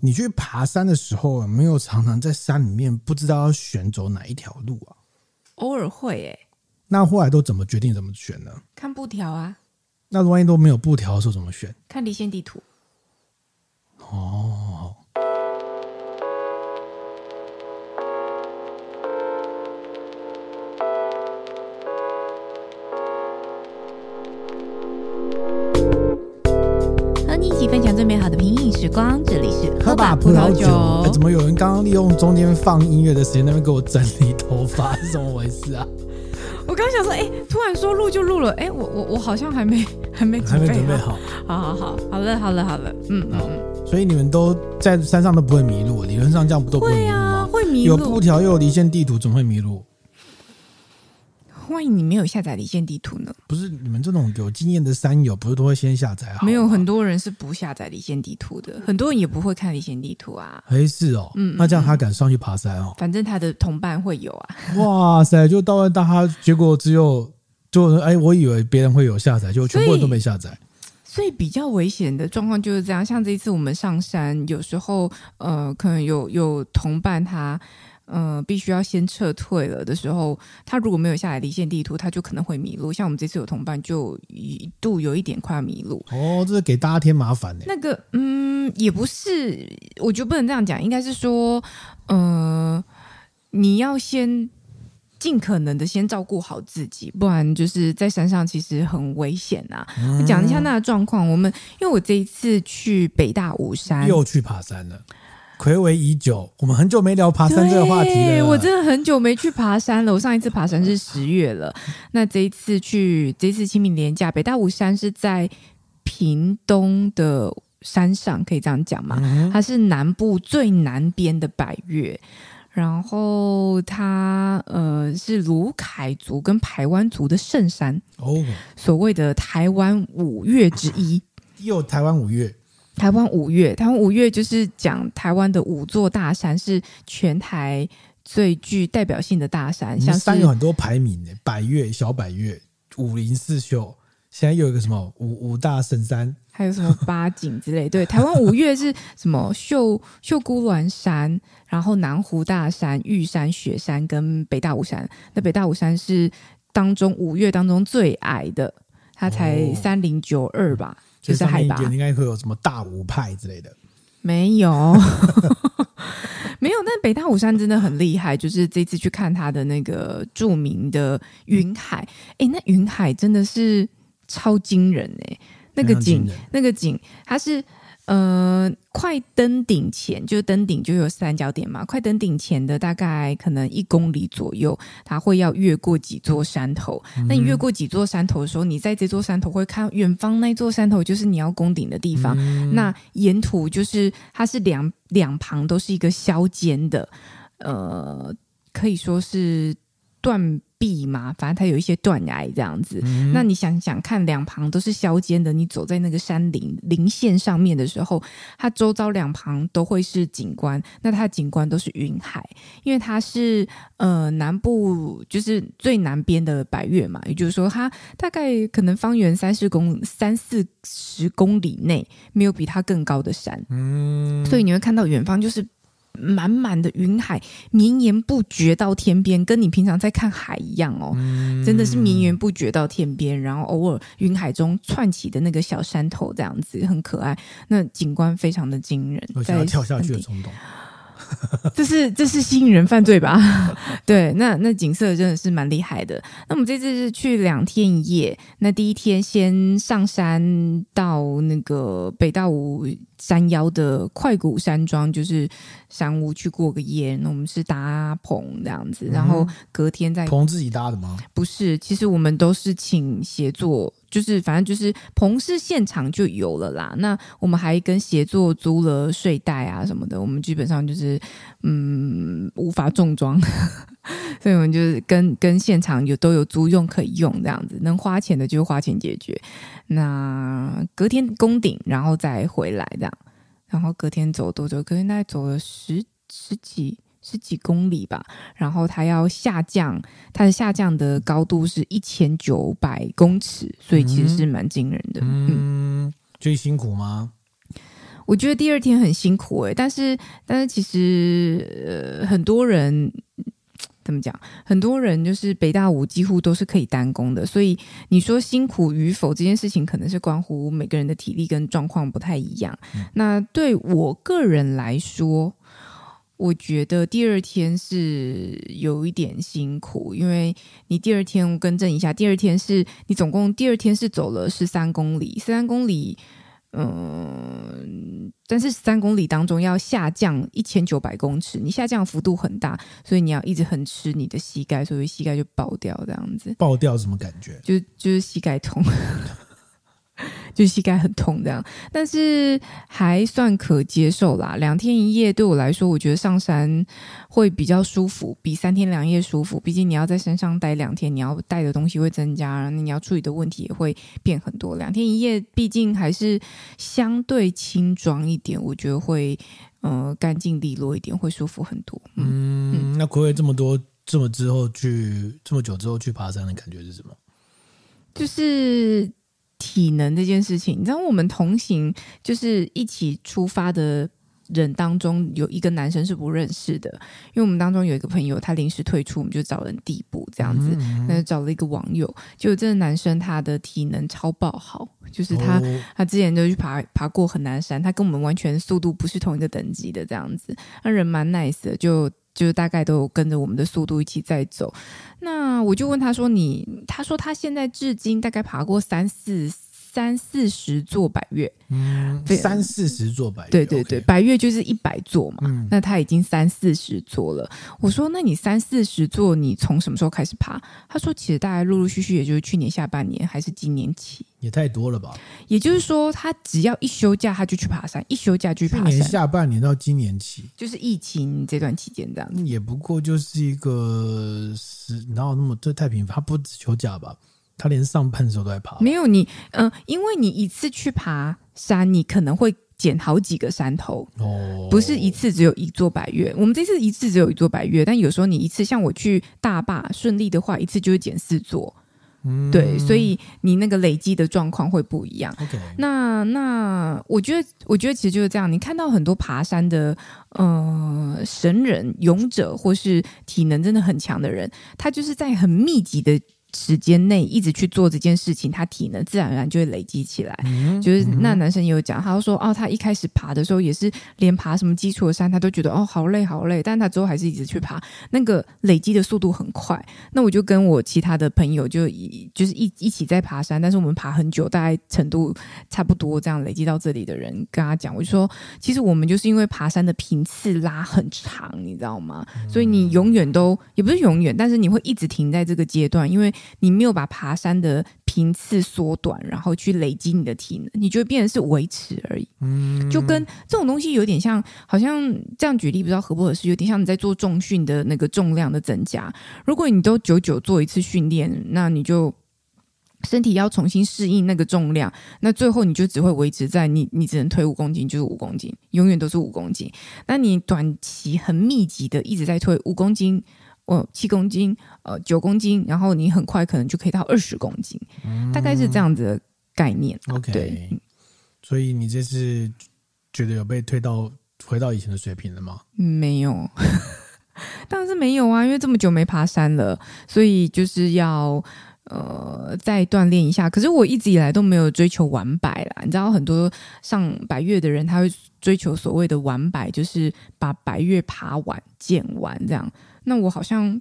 你去爬山的时候，有没有常常在山里面不知道要选走哪一条路啊？偶尔会诶、欸。那后来都怎么决定怎么选呢？看布条啊。那万一都没有布条的时候怎么选？看离线地图。哦。和你一起分享最美好的平影时光，这里是喝吧葡萄酒。欸、怎么有人刚刚利用中间放音乐的时间，那边给我整理头发，是 怎么回事啊？我刚想说，哎、欸，突然说录就录了，哎、欸，我我我好像还没 还没还没准备好。好好好，好了好了好了，嗯嗯。所以你们都在山上都不会迷路，理论上这样不都不会迷路吗？会啊，会迷路。有布条又有离线地图，怎么会迷路？万一你没有下载离线地图呢？不是你们这种有经验的山友，不是都会先下载？没有，很多人是不下载离线地图的，很多人也不会看离线地图啊。哎，是哦，嗯，那这样他敢上去爬山哦？反正他的同伴会有啊。哇塞，就到了大他，结果只有就哎，我以为别人会有下载，就全部人都没下载。所以，所以比较危险的状况就是这样。像这一次我们上山，有时候呃，可能有有同伴他。嗯、呃，必须要先撤退了的时候，他如果没有下来离线地图，他就可能会迷路。像我们这次有同伴，就一度有一点快要迷路。哦，这是给大家添麻烦呢。那个，嗯，也不是，我觉得不能这样讲，应该是说，呃，你要先尽可能的先照顾好自己，不然就是在山上其实很危险啊。我讲、嗯、一下那个状况，我们因为我这一次去北大武山，又去爬山了。暌违已久，我们很久没聊爬山这个话题了。我真的很久没去爬山了。我上一次爬山是十月了，那这一次去，这一次清明年假，北大武山是在屏东的山上，可以这样讲吗？嗯、它是南部最南边的百越，然后它呃是卢凯族跟排湾族的圣山哦，所谓的台湾五岳之一，又台湾五岳。台湾五岳，台湾五岳就是讲台湾的五座大山，是全台最具代表性的大山。像山有很多排名的，百岳、小百岳、五林四秀，现在又有一个什么五五大神山，还有什么八景之类。对，台湾五岳是什么？秀秀姑峦山，然后南湖大山、玉山、雪山跟北大武山。那北大武山是当中五岳当中最矮的，它才三零九二吧。就是海拔应该会有什么大武派之类的？没有，没有。但北大武山真的很厉害，就是这次去看它的那个著名的云海，哎，那云海真的是超惊人哎，那个景，那个景，它是。呃，快登顶前，就登顶就有三角点嘛。快登顶前的大概可能一公里左右，它会要越过几座山头。那你越过几座山头的时候，你在这座山头会看远方那座山头，就是你要攻顶的地方。嗯、那沿途就是它是两两旁都是一个削尖的，呃，可以说是断。壁嘛，反正它有一些断崖这样子。嗯、那你想想看，两旁都是削尖的，你走在那个山林林线上面的时候，它周遭两旁都会是景观。那它的景观都是云海，因为它是呃南部就是最南边的百岳嘛，也就是说，它大概可能方圆三四公三四十公里内没有比它更高的山。嗯，所以你会看到远方就是。满满的云海绵延不绝到天边，跟你平常在看海一样哦，嗯、真的是绵延不绝到天边。然后偶尔云海中窜起的那个小山头，这样子很可爱，那景观非常的惊人。我想要跳下去的冲动，这是这是吸引人犯罪吧？对，那那景色真的是蛮厉害的。那我们这次是去两天一夜，那第一天先上山到那个北大武山腰的快谷山庄，就是山屋去过个夜。那我们是搭棚这样子，然后隔天再棚自己搭的吗？不是，其实我们都是请协作，就是反正就是棚是现场就有了啦。那我们还跟协作租了睡袋啊什么的，我们基本上就是嗯无法重装，所以我们就是跟跟现场有都有租用可以用这样子，能花钱的就花钱解决。那隔天攻顶，然后再回来这样，然后隔天走多久？隔天大概走了十十几十几公里吧。然后它要下降，它的下降的高度是一千九百公尺，所以其实是蛮惊人的。嗯，最、嗯、辛苦吗？我觉得第二天很辛苦哎、欸，但是但是其实呃很多人怎么讲？很多人就是北大五几乎都是可以单攻的，所以你说辛苦与否这件事情，可能是关乎每个人的体力跟状况不太一样。嗯、那对我个人来说，我觉得第二天是有一点辛苦，因为你第二天更正一下，第二天是你总共第二天是走了十三公里，十三公里。嗯，但是三公里当中要下降一千九百公尺，你下降幅度很大，所以你要一直很吃你的膝盖，所以膝盖就爆掉这样子。爆掉什么感觉？就就是膝盖痛。就膝盖很痛这样，但是还算可接受啦。两天一夜对我来说，我觉得上山会比较舒服，比三天两夜舒服。毕竟你要在山上待两天，你要带的东西会增加，然后你要处理的问题也会变很多。两天一夜毕竟还是相对轻装一点，我觉得会呃干净利落一点，会舒服很多。嗯，嗯，那睽违这么多这么之后去这么久之后去爬山的感觉是什么？就是。体能这件事情，你知道，我们同行就是一起出发的人当中，有一个男生是不认识的，因为我们当中有一个朋友他临时退出，我们就找人递补这样子，那、就找了一个网友，就这个男生他的体能超爆好，就是他、哦、他之前就去爬爬过很难山，他跟我们完全速度不是同一个等级的这样子，那人蛮 nice 的，就。就是大概都跟着我们的速度一起在走，那我就问他说：“你？”他说他现在至今大概爬过三四三四十座百岳，嗯，三四十座百岳，对对对百岳就是一百座嘛，嗯，那他已经三四十座了。我说：“那你三四十座，你从什么时候开始爬？”他说：“其实大概陆陆续续，也就是去年下半年还是今年起。”也太多了吧？也就是说，他只要一休假，他就去爬山；一休假就去爬山。去年下半年到今年起，就是疫情这段期间这样。也不过就是一个是，哪有那么这太频繁？他不止休假吧？他连上班的时候都在爬。没有你，嗯、呃，因为你一次去爬山，你可能会捡好几个山头哦，不是一次只有一座百岳。我们这次一次只有一座百岳，但有时候你一次，像我去大坝顺利的话，一次就会捡四座。嗯、对，所以你那个累积的状况会不一样。那那我觉得，我觉得其实就是这样。你看到很多爬山的呃神人、勇者，或是体能真的很强的人，他就是在很密集的。时间内一直去做这件事情，他体能自然而然就会累积起来。嗯、就是那男生也有讲，他说哦，他一开始爬的时候也是连爬什么基础的山，他都觉得哦好累好累，但他之后还是一直去爬，那个累积的速度很快。那我就跟我其他的朋友就一就是一一起在爬山，但是我们爬很久，大概程度差不多这样累积到这里的人，跟他讲，我就说其实我们就是因为爬山的频次拉很长，你知道吗？所以你永远都也不是永远，但是你会一直停在这个阶段，因为。你没有把爬山的频次缩短，然后去累积你的体能，你就会变成是维持而已。嗯，就跟这种东西有点像，好像这样举例不知道合不合适，有点像你在做重训的那个重量的增加。如果你都久久做一次训练，那你就身体要重新适应那个重量，那最后你就只会维持在你你只能推五公斤就是五公斤，永远都是五公斤。那你短期很密集的一直在推五公斤。哦，七公斤，呃，九公斤，然后你很快可能就可以到二十公斤，嗯、大概是这样子的概念。OK，对，所以你这次觉得有被推到回到以前的水平了吗？没有，当然是没有啊，因为这么久没爬山了，所以就是要呃再锻炼一下。可是我一直以来都没有追求完百啦，你知道，很多上百岳的人他会追求所谓的完百，就是把百岳爬完、健完这样。那我好像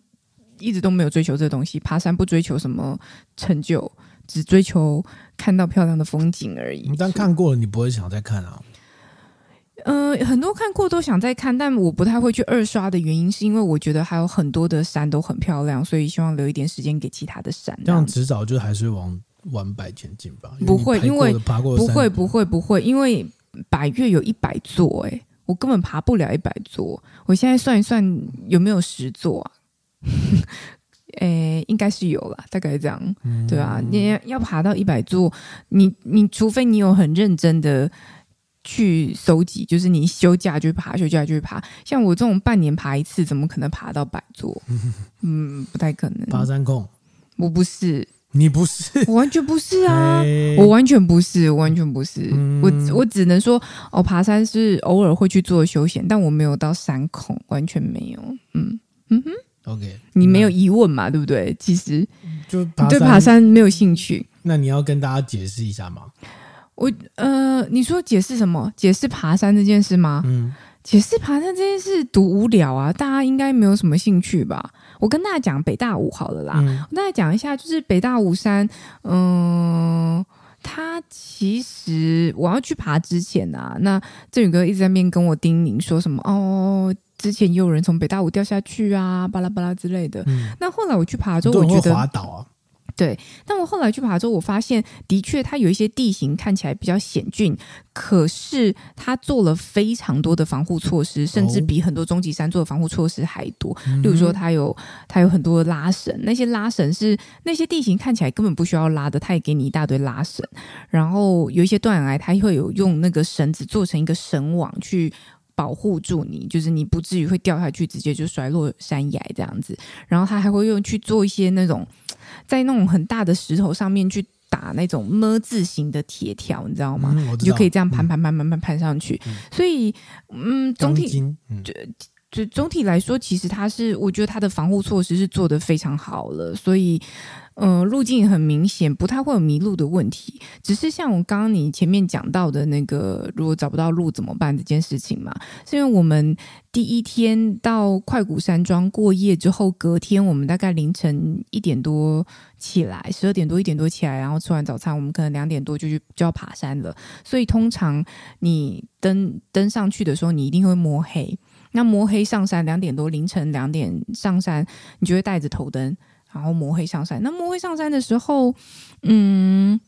一直都没有追求这东西，爬山不追求什么成就，只追求看到漂亮的风景而已。你当看过了，你不会想再看啊？呃，很多看过都想再看，但我不太会去二刷的原因，是因为我觉得还有很多的山都很漂亮，所以希望留一点时间给其他的山。这样迟早就还是往完百前进吧？不会，因为爬过不会，不会，不会，因为百越有一百座，欸，哎。我根本爬不了一百座，我现在算一算有没有十座啊？诶，应该是有了，大概这样，嗯、对啊，你要爬到一百座，你你除非你有很认真的去搜集，就是你休假就爬，休假就爬。像我这种半年爬一次，怎么可能爬到百座？嗯，不太可能。爬山控，我不是。你不是，我完全不是啊，我完全不是，我完全不是。嗯、我我只能说，哦，爬山是偶尔会去做休闲，但我没有到山恐，完全没有。嗯嗯哼，OK，你没有疑问嘛？对不对？其实就对爬山没有兴趣。那你要跟大家解释一下吗？我呃，你说解释什么？解释爬山这件事吗？嗯。解释爬山这件事读无聊啊，大家应该没有什么兴趣吧？我跟大家讲北大五好了啦，嗯、我跟大家讲一下，就是北大五山，嗯、呃，它其实我要去爬之前啊，那振宇哥一直在那边跟我叮咛说什么哦，之前也有人从北大五掉下去啊，巴拉巴拉之类的。嗯、那后来我去爬之后，我觉得滑倒啊。对，但我后来去爬之后，我发现的确它有一些地形看起来比较险峻，可是它做了非常多的防护措施，甚至比很多终极山做的防护措施还多。哦、例如说，它有它有很多拉绳，那些拉绳是那些地形看起来根本不需要拉的，它也给你一大堆拉绳。然后有一些断崖，它会有用那个绳子做成一个绳网去保护住你，就是你不至于会掉下去，直接就摔落山崖这样子。然后他还会用去做一些那种。在那种很大的石头上面去打那种么字形的铁条，你知道吗？嗯、你就可以这样攀攀攀攀攀攀上去。嗯、所以，嗯，总体嗯，就就总体来说，其实它是，我觉得它的防护措施是做得非常好了。所以。嗯、路径很明显，不太会有迷路的问题。只是像我刚刚你前面讲到的那个，如果找不到路怎么办这件事情嘛？是因为我们第一天到快谷山庄过夜之后，隔天我们大概凌晨一点多起来，十二点多一点多起来，然后吃完早餐，我们可能两点多就去就要爬山了。所以通常你登登上去的时候，你一定会摸黑。那摸黑上山，两点多凌晨两点上山，你就会带着头灯。然后摸黑上山。那摸黑上山的时候，嗯，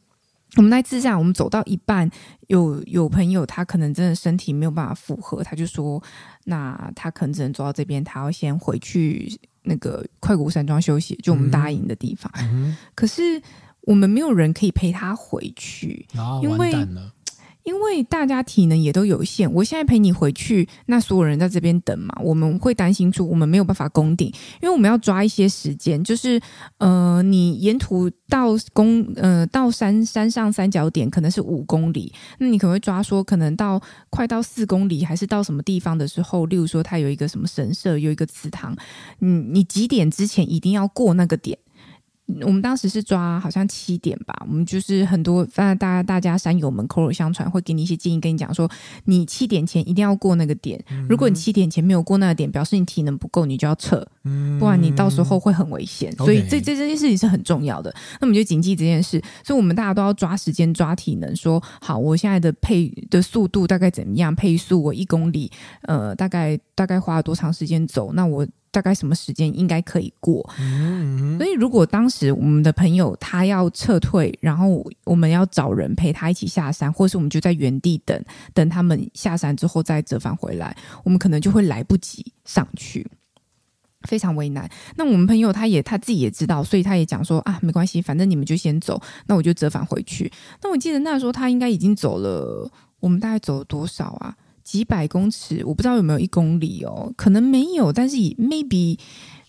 我们在自驾，我们走到一半，有有朋友他可能真的身体没有办法负荷，他就说，那他可能只能走到这边，他要先回去那个快谷山庄休息，就我们搭营的地方。嗯、可是我们没有人可以陪他回去，啊、因为。完蛋了。因为大家体能也都有限，我现在陪你回去，那所有人在这边等嘛，我们会担心说我们没有办法攻顶，因为我们要抓一些时间，就是呃，你沿途到攻呃到山山上三角点可能是五公里，那你可能会抓说可能到快到四公里，还是到什么地方的时候，例如说它有一个什么神社，有一个祠堂，你你几点之前一定要过那个点。我们当时是抓好像七点吧，我们就是很多，反正大家大家山友们口耳相传，会给你一些建议，跟你讲说，你七点前一定要过那个点。如果你七点前没有过那个点，表示你体能不够，你就要撤，不然你到时候会很危险。所以这这这件事情是很重要的。那我们就谨记这件事，所以我们大家都要抓时间、抓体能。说好，我现在的配的速度大概怎么样？配速我一公里，呃，大概大概花了多长时间走？那我。大概什么时间应该可以过？嗯嗯、所以如果当时我们的朋友他要撤退，然后我们要找人陪他一起下山，或是我们就在原地等等他们下山之后再折返回来，我们可能就会来不及上去，非常为难。那我们朋友他也他自己也知道，所以他也讲说啊，没关系，反正你们就先走，那我就折返回去。那我记得那时候他应该已经走了，我们大概走了多少啊？几百公尺，我不知道有没有一公里哦，可能没有，但是以 maybe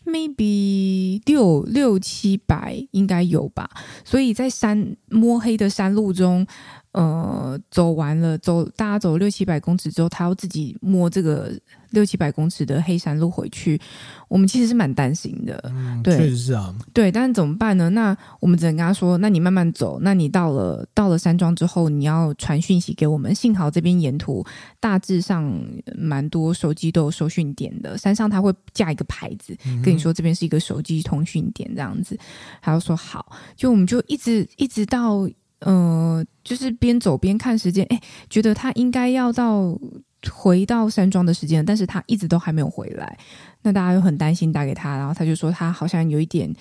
maybe 六六七百应该有吧。所以在山摸黑的山路中，呃，走完了，走大家走六七百公尺之后，他要自己摸这个。六七百公尺的黑山路回去，我们其实是蛮担心的。嗯，对，确实是啊。对，但是怎么办呢？那我们只能跟他说：“那你慢慢走。那你到了到了山庄之后，你要传讯息给我们。幸好这边沿途大致上蛮多手机都有收讯点的，山上他会架一个牌子，跟你说这边是一个手机通讯点这样子。他就说好，就我们就一直一直到呃，就是边走边看时间，哎，觉得他应该要到。回到山庄的时间，但是他一直都还没有回来，那大家又很担心，打给他，然后他就说他好像有一点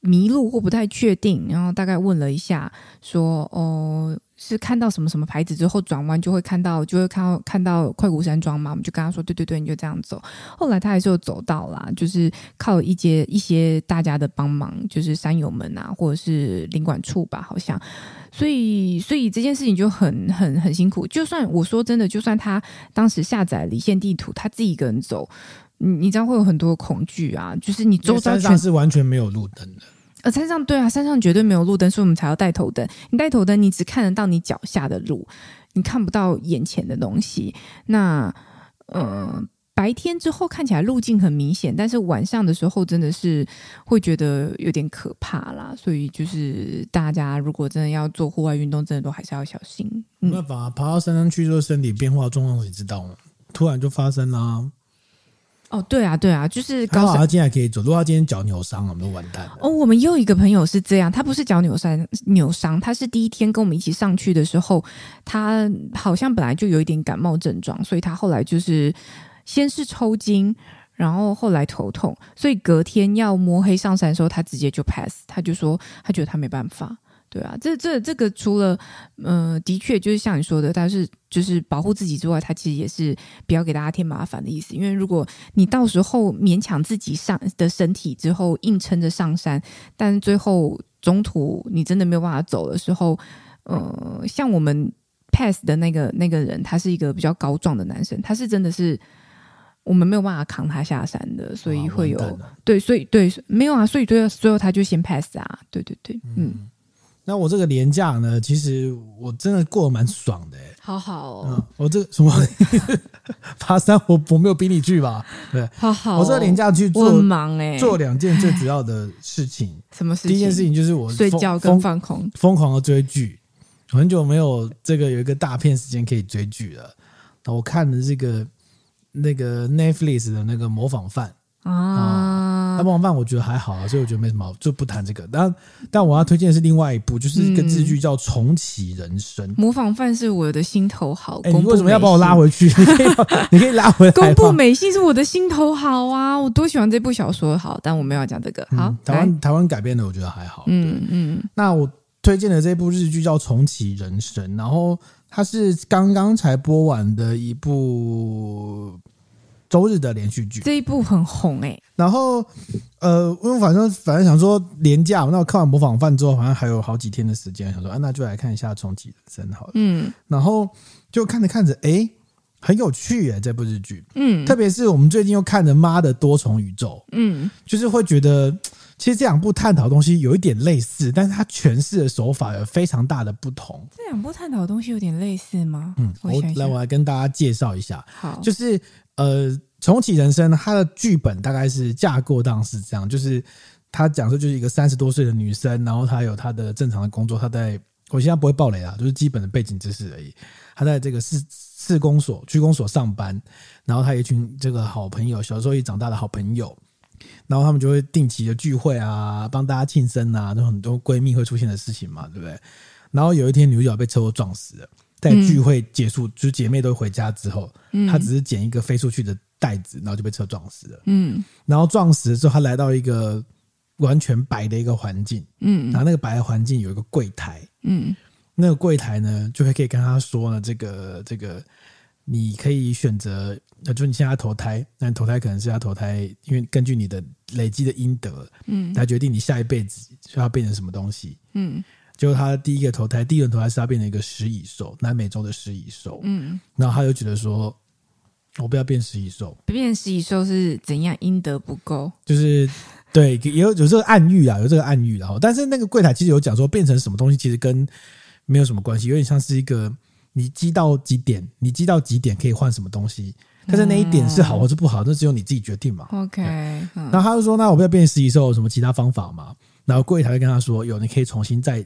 迷路或不太确定，然后大概问了一下，说哦。是看到什么什么牌子之后转弯就会看到，就会看到看到快谷山庄嘛？我们就跟他说，对对对，你就这样走。后来他还是有走到啦，就是靠一些一些大家的帮忙，就是山友们啊，或者是领馆处吧，好像。所以所以这件事情就很很很辛苦。就算我说真的，就算他当时下载离线地图，他自己一个人走，你你知道会有很多恐惧啊，就是你周遭全是完全没有路灯的。呃，山上对啊，山上绝对没有路灯，所以我们才要带头灯。你带头灯，你只看得到你脚下的路，你看不到眼前的东西。那，呃，白天之后看起来路径很明显，但是晚上的时候真的是会觉得有点可怕啦。所以就是大家如果真的要做户外运动，真的都还是要小心。没办法，爬到山上去之后，身体变化状况你知道吗？突然就发生了。哦，对啊，对啊，就是高。他今天还可以走，如果他今天脚扭伤了，我们都完蛋了。哦，我们又一个朋友是这样，他不是脚扭伤，扭伤，他是第一天跟我们一起上去的时候，他好像本来就有一点感冒症状，所以他后来就是先是抽筋，然后后来头痛，所以隔天要摸黑上山的时候，他直接就 pass，他就说他觉得他没办法。对啊，这这这个除了，嗯、呃，的确就是像你说的，但是就是保护自己之外，它其实也是不要给大家添麻烦的意思。因为如果你到时候勉强自己上的身体之后硬撑着上山，但最后中途你真的没有办法走的时候，呃，像我们 pass 的那个那个人，他是一个比较高壮的男生，他是真的是我们没有办法扛他下山的，所以会有对，所以对没有啊，所以最后最后他就先 pass 啊，对对对，嗯。嗯那我这个年假呢，其实我真的过得蛮爽的，好好哦。嗯，我这什么爬山，我我没有逼你去吧？对，好好。我这个年假去做忙哎，做两件最主要的事情。什么事情？第一件事情就是我睡觉跟放空，疯狂的追剧。很久没有这个有一个大片时间可以追剧了。那我看的这个那个 Netflix 的那个模仿犯啊。那模仿犯我觉得还好啊，所以我觉得没什么，就不谈这个。但但我要推荐的是另外一部，就是一个日剧叫《重启人生》。模仿犯是我的心头好。哎，你为什么要把我拉回去？你可以，你可以拉回来。公布美信是我的心头好啊，我多喜欢这部小说。好，但我没有要讲这个。好，台湾台湾改编的，我觉得还好。嗯嗯。那我推荐的这部日剧叫《重启人生》，然后它是刚刚才播完的一部。周日的连续剧，这一部很红哎、欸。然后，呃，因为反正反正想说廉价，那我看完模仿犯之后，好像还有好几天的时间，想说啊，那就来看一下《重启人生》好了。嗯。然后就看着看着，哎，很有趣哎，这部日剧。嗯。特别是我们最近又看着《妈的多重宇宙》。嗯。就是会觉得，其实这两部探讨的东西有一点类似，但是它诠释的手法有非常大的不同。这两部探讨的东西有点类似吗？嗯。我来，我来跟大家介绍一下。好。就是。呃，重启人生，它的剧本大概是架构当是这样，就是他讲说就是一个三十多岁的女生，然后她有她的正常的工作，她在我现在不会爆雷啊，就是基本的背景知识而已。她在这个市市公所、区公所上班，然后她一群这个好朋友，小时候一起长大的好朋友，然后他们就会定期的聚会啊，帮大家庆生啊，就很多闺蜜会出现的事情嘛，对不对？然后有一天女主角被车祸撞死了。在聚会结束，就是姐妹都回家之后，嗯，她只是捡一个飞出去的袋子，然后就被车撞死了。嗯，然后撞死的时候，她来到一个完全白的一个环境，嗯，然后那个白的环境有一个柜台，嗯，那个柜台呢，就会可以跟她说呢，这个这个，你可以选择，那就你现在投胎，但投胎可能是要投胎，因为根据你的累积的阴德，嗯，来决定你下一辈子需要变成什么东西，嗯。就他第一个投胎，第一轮投胎是他变成一个食蚁兽，南美洲的食蚁兽。嗯，然后他就觉得说，我不要变食蚁兽。变食蚁兽是怎样？阴德不够？就是对，有有这个暗喻啊，有这个暗喻。然后，但是那个柜台其实有讲说，变成什么东西其实跟没有什么关系，有点像是一个你积到几点，你积到几点可以换什么东西，但是那一点是好或是不好，那只有你自己决定嘛。OK，然后他就说，那我不要变食蚁兽，有什么其他方法吗？然后柜台会跟他说，有，你可以重新再。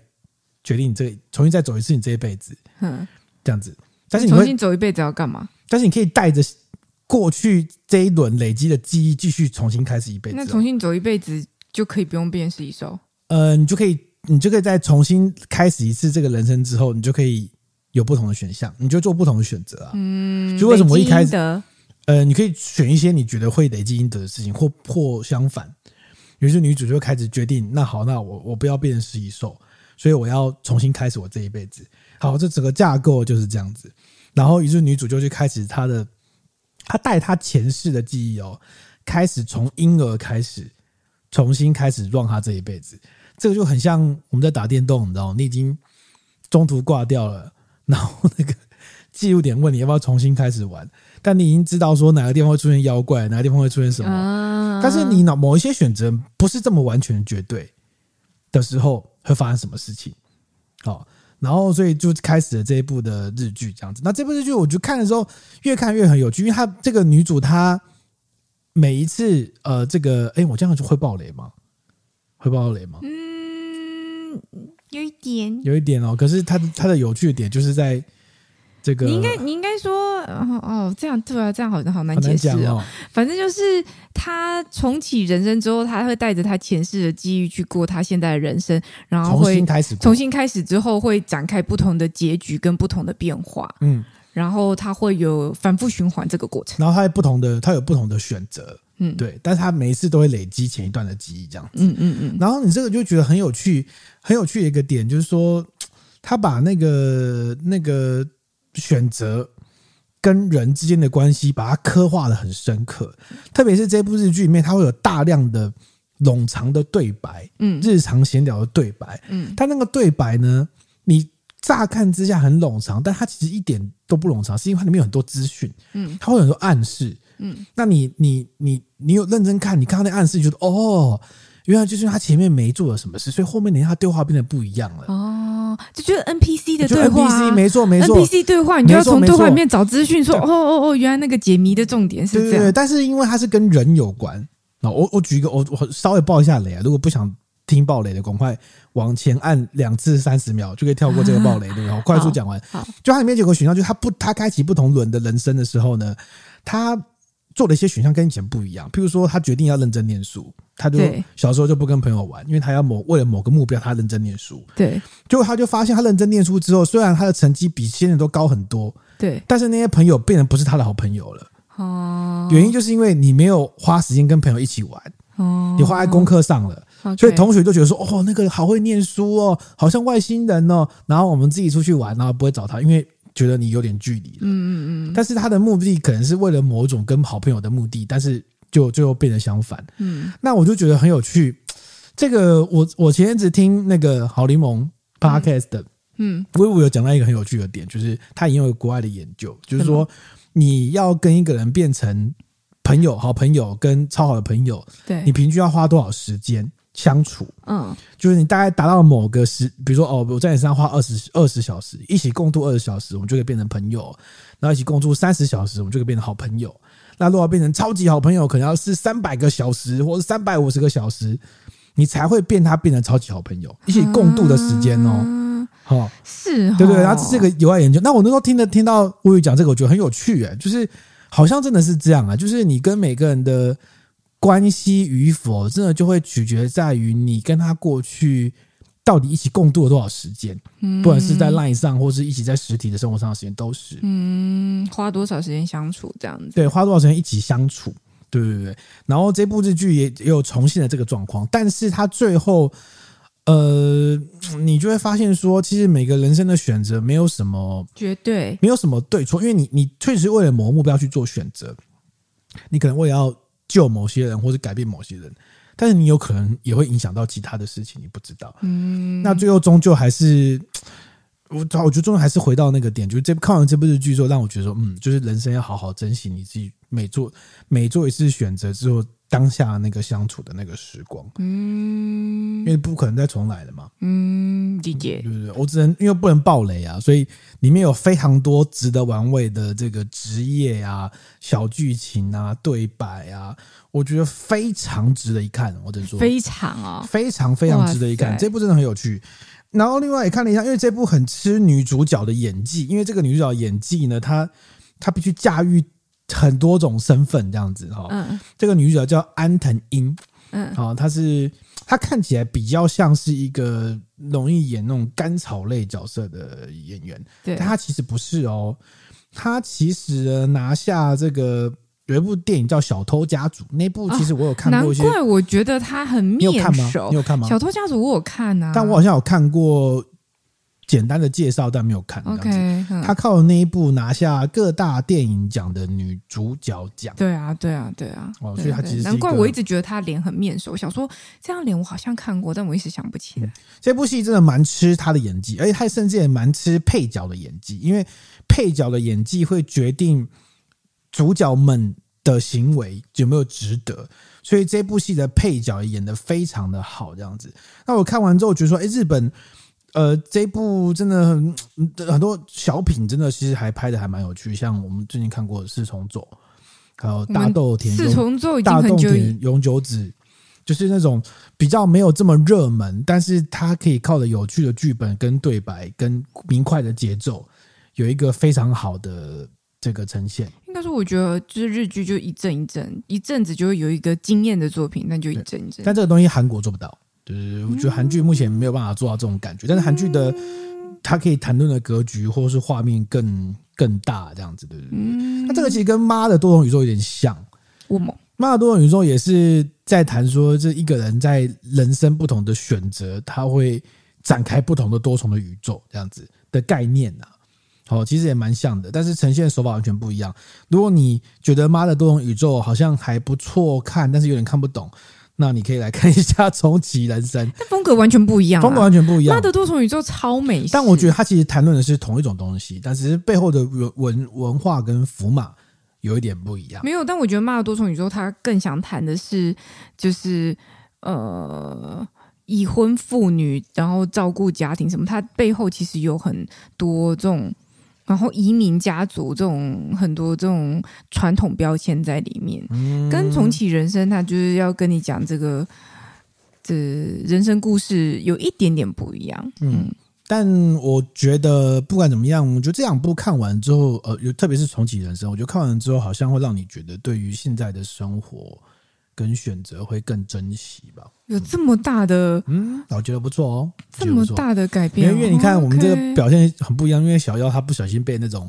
决定你这重新再走一次，你这一辈子，嗯，这样子。但是你重新走一辈子要干嘛？但是你可以带着过去这一轮累积的记忆，继续重新开始一辈子。那重新走一辈子就可以不用变食蚁兽？呃，你就可以，你就可以再重新开始一次这个人生之后，你就可以有不同的选项，你就做不同的选择啊。嗯，就为什么我一开始，呃，你可以选一些你觉得会累积阴德的事情，或或相反，于是女主就开始决定，那好，那我我不要变成食蚁兽。所以我要重新开始我这一辈子。好，这整个架构就是这样子。然后，于是女主就去开始她的，她带她前世的记忆哦，开始从婴儿开始，重新开始 run 她这一辈子。这个就很像我们在打电动，你知道吗？你已经中途挂掉了，然后那个 记录点问你要不要重新开始玩，但你已经知道说哪个地方会出现妖怪，哪个地方会出现什么。但是你脑某一些选择不是这么完全绝对。的时候会发生什么事情。好，然后所以就开始了这一部的日剧这样子。那这部日剧我就看的时候越看越很有趣，因为她这个女主她每一次呃这个哎，我这样就会爆雷吗？会爆雷吗？嗯，有一点，有一点哦。可是它的它的有趣的点就是在。这个、你应该你应该说哦哦这样对啊这样好像好难解释哦，哦。反正就是他重启人生之后，他会带着他前世的记忆去过他现在的人生，然后会重新开始，重新开始之后会展开不同的结局跟不同的变化，嗯，然后他会有反复循环这个过程，然后他有不同的他有不同的选择，嗯，对，但是他每一次都会累积前一段的记忆，这样子，嗯嗯嗯，然后你这个就觉得很有趣，很有趣的一个点就是说，他把那个那个。选择跟人之间的关系，把它刻画的很深刻。特别是这部日剧里面，它会有大量的冗长的对白，嗯，日常闲聊的对白，嗯，它那个对白呢，你乍看之下很冗长，但它其实一点都不冗长，是因为它里面有很多资讯，嗯，它会有很多暗示，嗯，那你你你你有认真看，你看到那暗示，觉得哦，原来就是他前面没做了什么事，所以后面连他对话变得不一样了，哦。就觉得 NPC 的对话，NPC 没错没错，NPC 对话你就要从对话里面找资讯，说哦哦哦，原来那个解谜的重点是这样。对对对，但是因为它是跟人有关，那我我举一个，我我稍微爆一下雷啊，如果不想听爆雷的，赶快往前按两次三十秒就可以跳过这个爆雷，对吧？我快速讲完。就它里面有个选项，就是它不它开启不同轮的人生的时候呢，他。做的一些选项跟以前不一样，譬如说他决定要认真念书，他就小时候就不跟朋友玩，因为他要某为了某个目标，他认真念书。对，结果他就发现他认真念书之后，虽然他的成绩比现在都高很多，对，但是那些朋友变得不是他的好朋友了。哦，原因就是因为你没有花时间跟朋友一起玩，哦，你花在功课上了，所以同学就觉得说，哦，那个好会念书哦，好像外星人哦，然后我们自己出去玩，然后不会找他，因为。觉得你有点距离了，嗯嗯嗯，但是他的目的可能是为了某种跟好朋友的目的，但是就最后变得相反，嗯，那我就觉得很有趣。这个我我前阵子听那个好柠檬 podcast 的，嗯，微微有讲到一个很有趣的点，就是他引用了国外的研究，就是说你要跟一个人变成朋友、好朋友跟超好的朋友，对，你平均要花多少时间？相处，嗯，就是你大概达到某个时，比如说哦，我在你身上花二十二十小时，一起共度二十小时，我们就可以变成朋友；然后一起共度三十小时，我们就可以变成好朋友。那如果要变成超级好朋友，可能要是三百个小时，或者三百五十个小时，你才会变他变成超级好朋友，一起共度的时间哦。嗯好，是，对对，然后这是一个有爱研究。那我那时候听的听到乌宇讲这个，我觉得很有趣，哎，就是好像真的是这样啊，就是你跟每个人的。关系与否，真的就会取决在于你跟他过去到底一起共度了多少时间，嗯，不管是在 LINE 上，或是一起在实体的生活上的时间，都是，嗯，花多少时间相处这样子，对，花多少时间一起相处，对对对。然后这部日剧也也有重现了这个状况，但是他最后，呃，你就会发现说，其实每个人生的选择没有什么绝对，没有什么对错，因为你你确实为了某个目标去做选择，你可能为了要。救某些人或者改变某些人，但是你有可能也会影响到其他的事情，你不知道。嗯，那最后终究还是我，我觉得终究还是回到那个点，就是这看完这部日剧之后，让我觉得说，嗯，就是人生要好好珍惜你自己每做每做一次选择之后。当下那个相处的那个时光，嗯，因为不可能再重来了嘛，嗯，理解，对不对？我只能因为不能暴雷啊，所以里面有非常多值得玩味的这个职业啊、小剧情啊、对白啊，我觉得非常值得一看。我只能说，非常啊，非常非常值得一看，这部真的很有趣。然后另外也看了一下，因为这部很吃女主角的演技，因为这个女主角演技呢，她她必须驾驭。很多种身份这样子哈，嗯，这个女主角叫安藤英，嗯，好，她是她看起来比较像是一个容易演那种甘草类角色的演员，对，但她其实不是哦，她其实拿下这个有一部电影叫《小偷家族》，那部其实我有看过一些，难怪我觉得她很面熟，你有看吗？你有看吗？小偷家族我有看啊，但我好像有看过。简单的介绍，但没有看。OK，他靠那一部拿下各大电影奖的女主角奖。对啊，对啊，对啊。哦，所以他其实难怪我一直觉得他脸很面熟，我想说这张脸我好像看过，但我一时想不起来。嗯，这部戏真的蛮吃他的演技，而且他甚至也蛮吃配角的演技，因为配角的演技会决定主角们的行为有没有值得？所以这部戏的配角也演的非常的好，这样子。那我看完之后觉得说，哎，日本，呃，这部真的很很多小品，真的其实还拍的还蛮有趣。像我们最近看过的四重奏，还有大豆田四重奏，大豆田永久子，就是那种比较没有这么热门，但是它可以靠着有趣的剧本跟对白跟明快的节奏，有一个非常好的。这个呈现，应该说，我觉得就是日剧就一阵一阵，一阵子就会有一个惊艳的作品，那就一阵一阵。但这个东西韩国做不到，就是我觉得韩剧目前没有办法做到这种感觉。嗯、但是韩剧的它可以谈论的格局或者是画面更更大，这样子，对不对？嗯。那这个其实跟《妈的多重宇宙》有点像。我《妈的多重宇宙》也是在谈说，这一个人在人生不同的选择，他会展开不同的多重的宇宙，这样子的概念呐、啊。哦，其实也蛮像的，但是呈现手法完全不一样。如果你觉得《妈的多重宇宙》好像还不错看，但是有点看不懂，那你可以来看一下《重启人生》。但风格完全不一样，风格完全不一样。《妈的多重宇宙》超美，但我觉得它其实谈论的是同一种东西，但是背后的文文文化跟符码有一点不一样。没有，但我觉得《妈的多重宇宙》他更想谈的是，就是呃。已婚妇女，然后照顾家庭什么，他背后其实有很多这种，然后移民家族这种很多这种传统标签在里面。嗯，跟重启人生，他就是要跟你讲这个这人生故事有一点点不一样。嗯，但我觉得不管怎么样，我觉得这两部看完之后，呃，特别是重启人生，我觉得看完之后好像会让你觉得对于现在的生活。跟选择会更珍惜吧？有这么大的嗯，我觉得不错哦，这么大的改变。因为你看我们这个表现很不一样，因为小妖他不小心被那种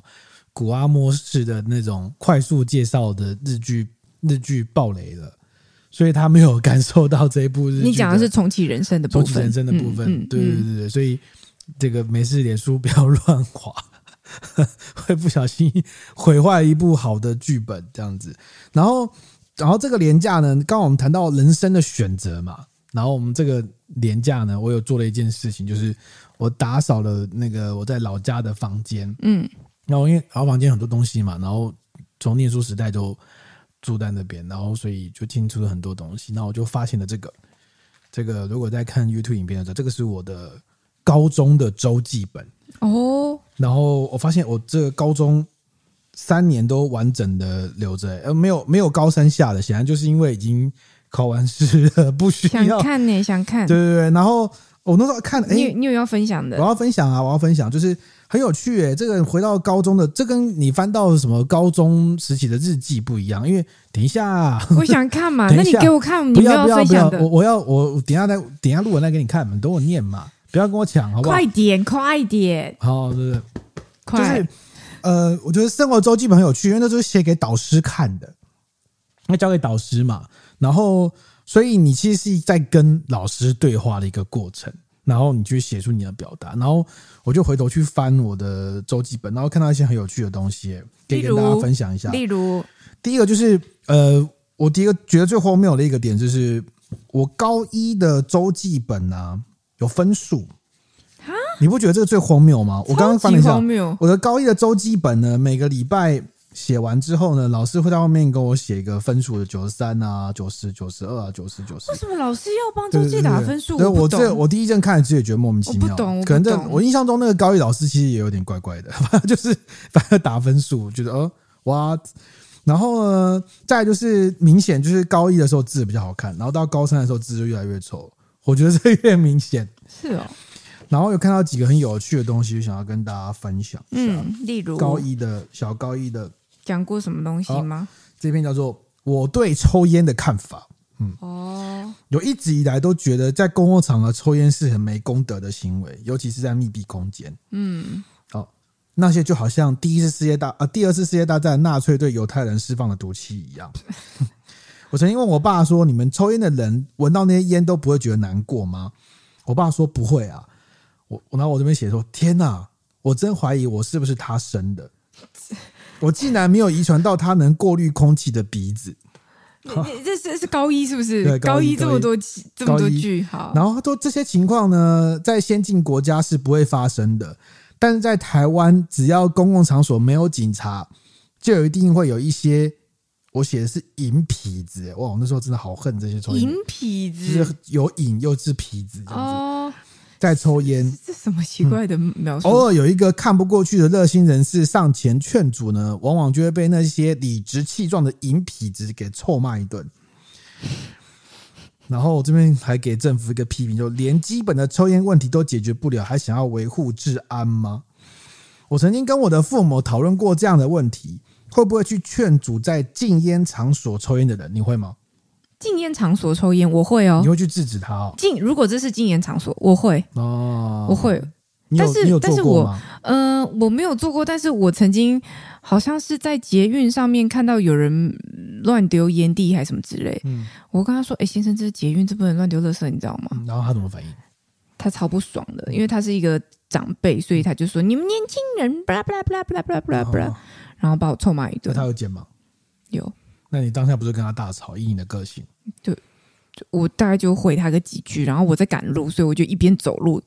古阿莫式的那种快速介绍的日剧日剧爆雷了，所以他没有感受到这一部日剧。你讲的是重启人生的部分，重启人生的部分，嗯嗯、对对对对，所以这个没事，脸书不要乱滑，会不小心毁坏一部好的剧本这样子，然后。然后这个廉价呢，刚刚我们谈到人生的选择嘛，然后我们这个廉价呢，我有做了一件事情，就是我打扫了那个我在老家的房间，嗯，然后因为老房间很多东西嘛，然后从念书时代就住在那边，然后所以就清出了很多东西，那我就发现了这个，这个如果在看 YouTube 影片的时候，这个是我的高中的周记本。哦，然后我发现我这个高中。三年都完整的留着，呃，没有没有高三下的，显然就是因为已经考完试了，不需要想看呢，想看，对对对。然后我那时候看，哎，你你有要分享的？我要分享啊，我要分享，就是很有趣诶。这个回到高中的，这跟你翻到什么高中时期的日记不一样，因为等一下，我想看嘛，那你给我看，你不要不要不要，我我要我等一下再等一下录完再给你看，嘛等我念嘛，不要跟我抢，好不好？快点快点，好，对对，快。就是呃，我觉得生活周记本很有趣，因为那就是写给导师看的，那交给导师嘛。然后，所以你其实是在跟老师对话的一个过程，然后你去写出你的表达。然后，我就回头去翻我的周记本，然后看到一些很有趣的东西，可以跟大家分享一下。例如，第一个就是呃，我第一个觉得最荒谬的一个点就是，我高一的周记本啊有分数。你不觉得这个最荒谬吗？我刚刚翻了一下，我的高一的周记本呢，每个礼拜写完之后呢，老师会在后面给我写一个分数的九十三啊、九十九十二啊、九十九十。为什么老师要帮周记打分数？对，我这我第一阵看了之后也觉得莫名其妙。我不懂，可能这我印象中那个高一老师其实也有点怪怪的，反 正就是反正打分数，觉得呃哇，然后呢，再来就是明显就是高一的时候字比较好看，然后到高三的时候字就越来越丑，我觉得这越明显。是哦。然后有看到几个很有趣的东西，就想要跟大家分享一下。嗯，例如高一的小高一的讲过什么东西吗？这篇叫做《我对抽烟的看法》。嗯，哦，有一直以来都觉得在公共场合抽烟是很没公德的行为，尤其是在密闭空间。嗯，好，那些就好像第一次世界大呃第二次世界大战纳粹对犹太人释放的毒气一样。我曾经问我爸说：“你们抽烟的人闻到那些烟都不会觉得难过吗？”我爸说：“不会啊。”我，然后我这边写说：“天哪，我真怀疑我是不是他生的？我竟然没有遗传到他能过滤空气的鼻子。你你这是是高一是不是？对，高一这么多这么多句好。然后他说这些情况呢，在先进国家是不会发生的，但是在台湾，只要公共场所没有警察，就有一定会有一些我写的是瘾痞子，哇，我那时候真的好恨这些抽烟。瘾痞子就是有瘾又是痞子这样子，哦，在抽烟，这什么奇怪的描述？偶尔有一个看不过去的热心人士上前劝阻呢，往往就会被那些理直气壮的瘾痞子给臭骂一顿。然后我这边还给政府一个批评，就连基本的抽烟问题都解决不了，还想要维护治安吗？我曾经跟我的父母讨论过这样的问题。会不会去劝阻在禁烟场所抽烟的人？你会吗？禁烟场所抽烟，我会哦。你会去制止他哦？禁，如果这是禁烟场所，我会哦，我会。但是，但是我，嗯、呃，我没有做过。但是我曾经好像是在捷运上面看到有人乱丢烟蒂还是什么之类。嗯，我跟他说：“哎，先生，这是捷运，这不能乱丢垃圾，你知道吗？”然后他怎么反应？他超不爽的，因为他是一个长辈，所以他就说：“你们年轻人，巴拉巴拉巴拉巴拉巴拉巴拉巴拉。”然后把我臭骂一顿。他有剪吗？有。那你当下不是跟他大吵，以你的个性？对，我大概就回他个几句，然后我在赶路，所以我就一边走路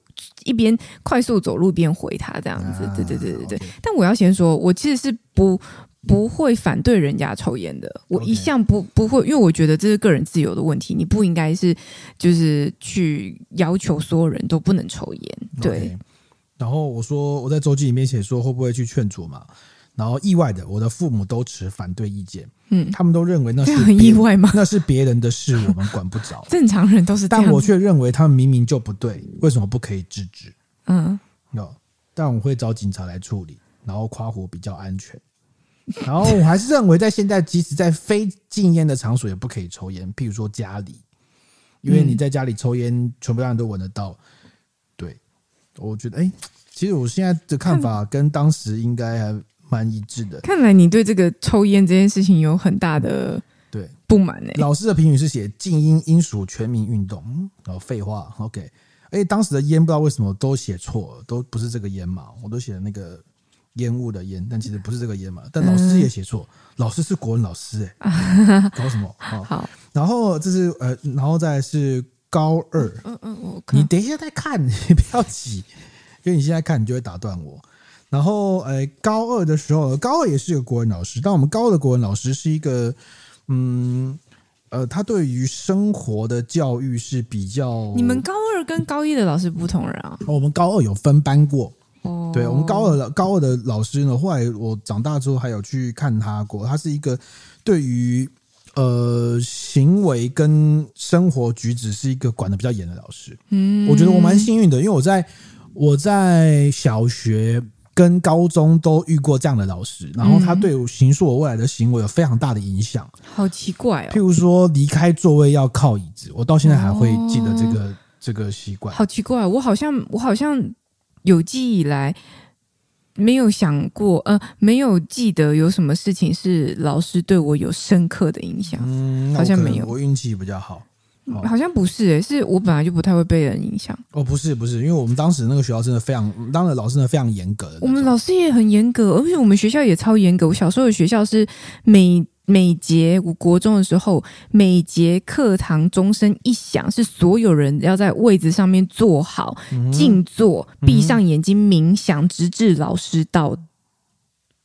一边快速走路，一边回他这样子。啊、对对对对对。Okay. 但我要先说，我其实是不不会反对人家抽烟的。我一向不不会，因为我觉得这是个人自由的问题，你不应该是就是去要求所有人都不能抽烟。对。Okay. 然后我说我在周记里面写说会不会去劝阻嘛？然后意外的，我的父母都持反对意见。嗯，他们都认为那是很意外吗？那是别人的事，我们管不着。正常人都是这样，但我却认为他们明明就不对，为什么不可以制止？嗯，有，但我会找警察来处理，然后夸火比较安全。然后我还是认为，在现在，即使在非禁烟的场所，也不可以抽烟，譬如说家里，因为你在家里抽烟，全部人都闻得到。对，我觉得，哎，其实我现在的看法跟当时应该还。蛮一致的，看来你对这个抽烟这件事情有很大的对不满呢。老师的评语是写禁烟应属全民运动，然后废话，OK。哎，当时的烟不知道为什么都写错了，都不是这个烟嘛，我都写了那个烟雾的烟，但其实不是这个烟嘛。但老师也写错，老师是国文老师哎，搞什么？好，然后这是呃，然后再是高二，嗯嗯，我你等一下再看，你不要急，因为你现在看你就会打断我。然后，呃，高二的时候，高二也是一个国文老师，但我们高二的国文老师是一个，嗯，呃，他对于生活的教育是比较。你们高二跟高一的老师不同人啊？我们高二有分班过，哦，对，我们高二的高二的老师呢，后来我长大之后还有去看他过，他是一个对于呃行为跟生活举止是一个管的比较严的老师。嗯，我觉得我蛮幸运的，因为我在我在小学。跟高中都遇过这样的老师，然后他对我形塑我未来的行为有非常大的影响。好奇怪哦！譬如说离开座位要靠椅子，我到现在还会记得这个、哦、这个习惯。好奇怪，我好像我好像有记忆以来没有想过，呃，没有记得有什么事情是老师对我有深刻的影响。嗯，好像没有。我运气比较好。好像不是诶、欸，是我本来就不太会被人影响。哦，不是不是，因为我们当时那个学校真的非常，当时老师呢非常严格的。我们老师也很严格，而且我们学校也超严格。我小时候的学校是每每节，我国中的时候，每节课堂钟声一响，是所有人要在位置上面坐好，静坐，闭上眼睛冥想，直至老师到。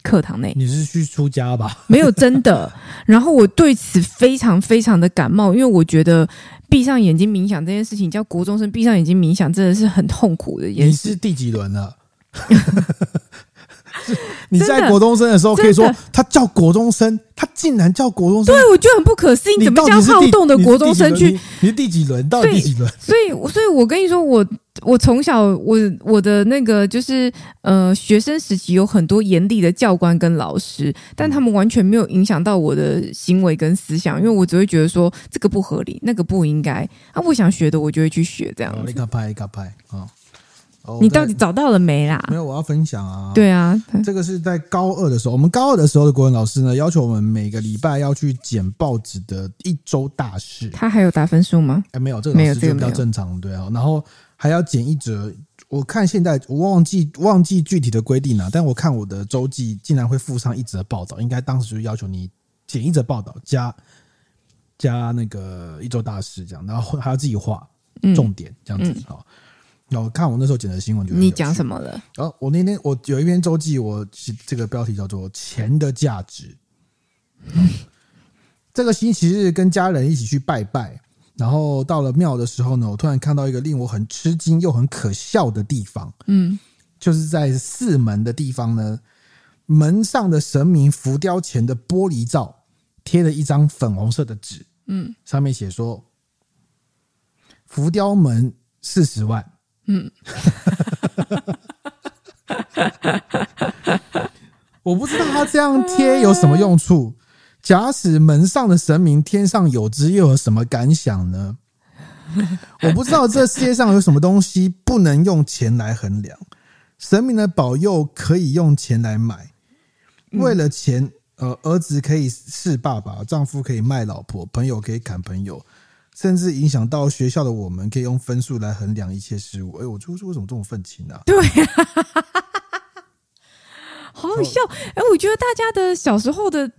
课堂内，你是去出家吧？没有真的。然后我对此非常非常的感冒，因为我觉得闭上眼睛冥想这件事情，叫国中生闭上眼睛冥想，真的是很痛苦的。你是第几轮了？你在国中生的时候可以说他叫国中生，他竟然叫国中生，对我觉得很不可思议。怎么叫好动的国中生去？你是第几轮？到底第几轮？所以，所以，我跟你说，我我从小我我的那个就是呃，学生时期有很多严厉的教官跟老师，但他们完全没有影响到我的行为跟思想，因为我只会觉得说这个不合理，那个不应该。啊，我想学的我就会去学，这样子。一个拍一个拍啊。你到底找到了没啦？没有，我要分享啊。对啊，这个是在高二的时候，我们高二的时候的国文老师呢，要求我们每个礼拜要去捡报纸的一周大事。他还有打分数吗？哎，没有，这个老师就比较正常，对啊。然后还要捡一则，我看现在我忘记忘记具体的规定了，但我看我的周记竟然会附上一则报道，应该当时就要求你捡一则报道加加那个一周大事这样，然后还要自己画重点这样子啊。我看我那时候剪的新闻，就你讲什么了？哦，我那天我有一篇周记，我这个标题叫做“钱的价值”。这个星期日跟家人一起去拜拜，然后到了庙的时候呢，我突然看到一个令我很吃惊又很可笑的地方，嗯，就是在四门的地方呢，门上的神明浮雕前的玻璃罩贴了一张粉红色的纸，嗯，上面写说浮雕门四十万，嗯，我不知道他这样贴有什么用处。假使门上的神明天上有知，又有什么感想呢？我不知道这世界上有什么东西不能用钱来衡量。神明的保佑可以用钱来买，为了钱，呃，儿子可以是爸爸，丈夫可以卖老婆，朋友可以砍朋友，甚至影响到学校的我们，可以用分数来衡量一切事物。哎，我就说为什么这么愤青啊？对，好好笑。哎，我觉得大家的小时候的。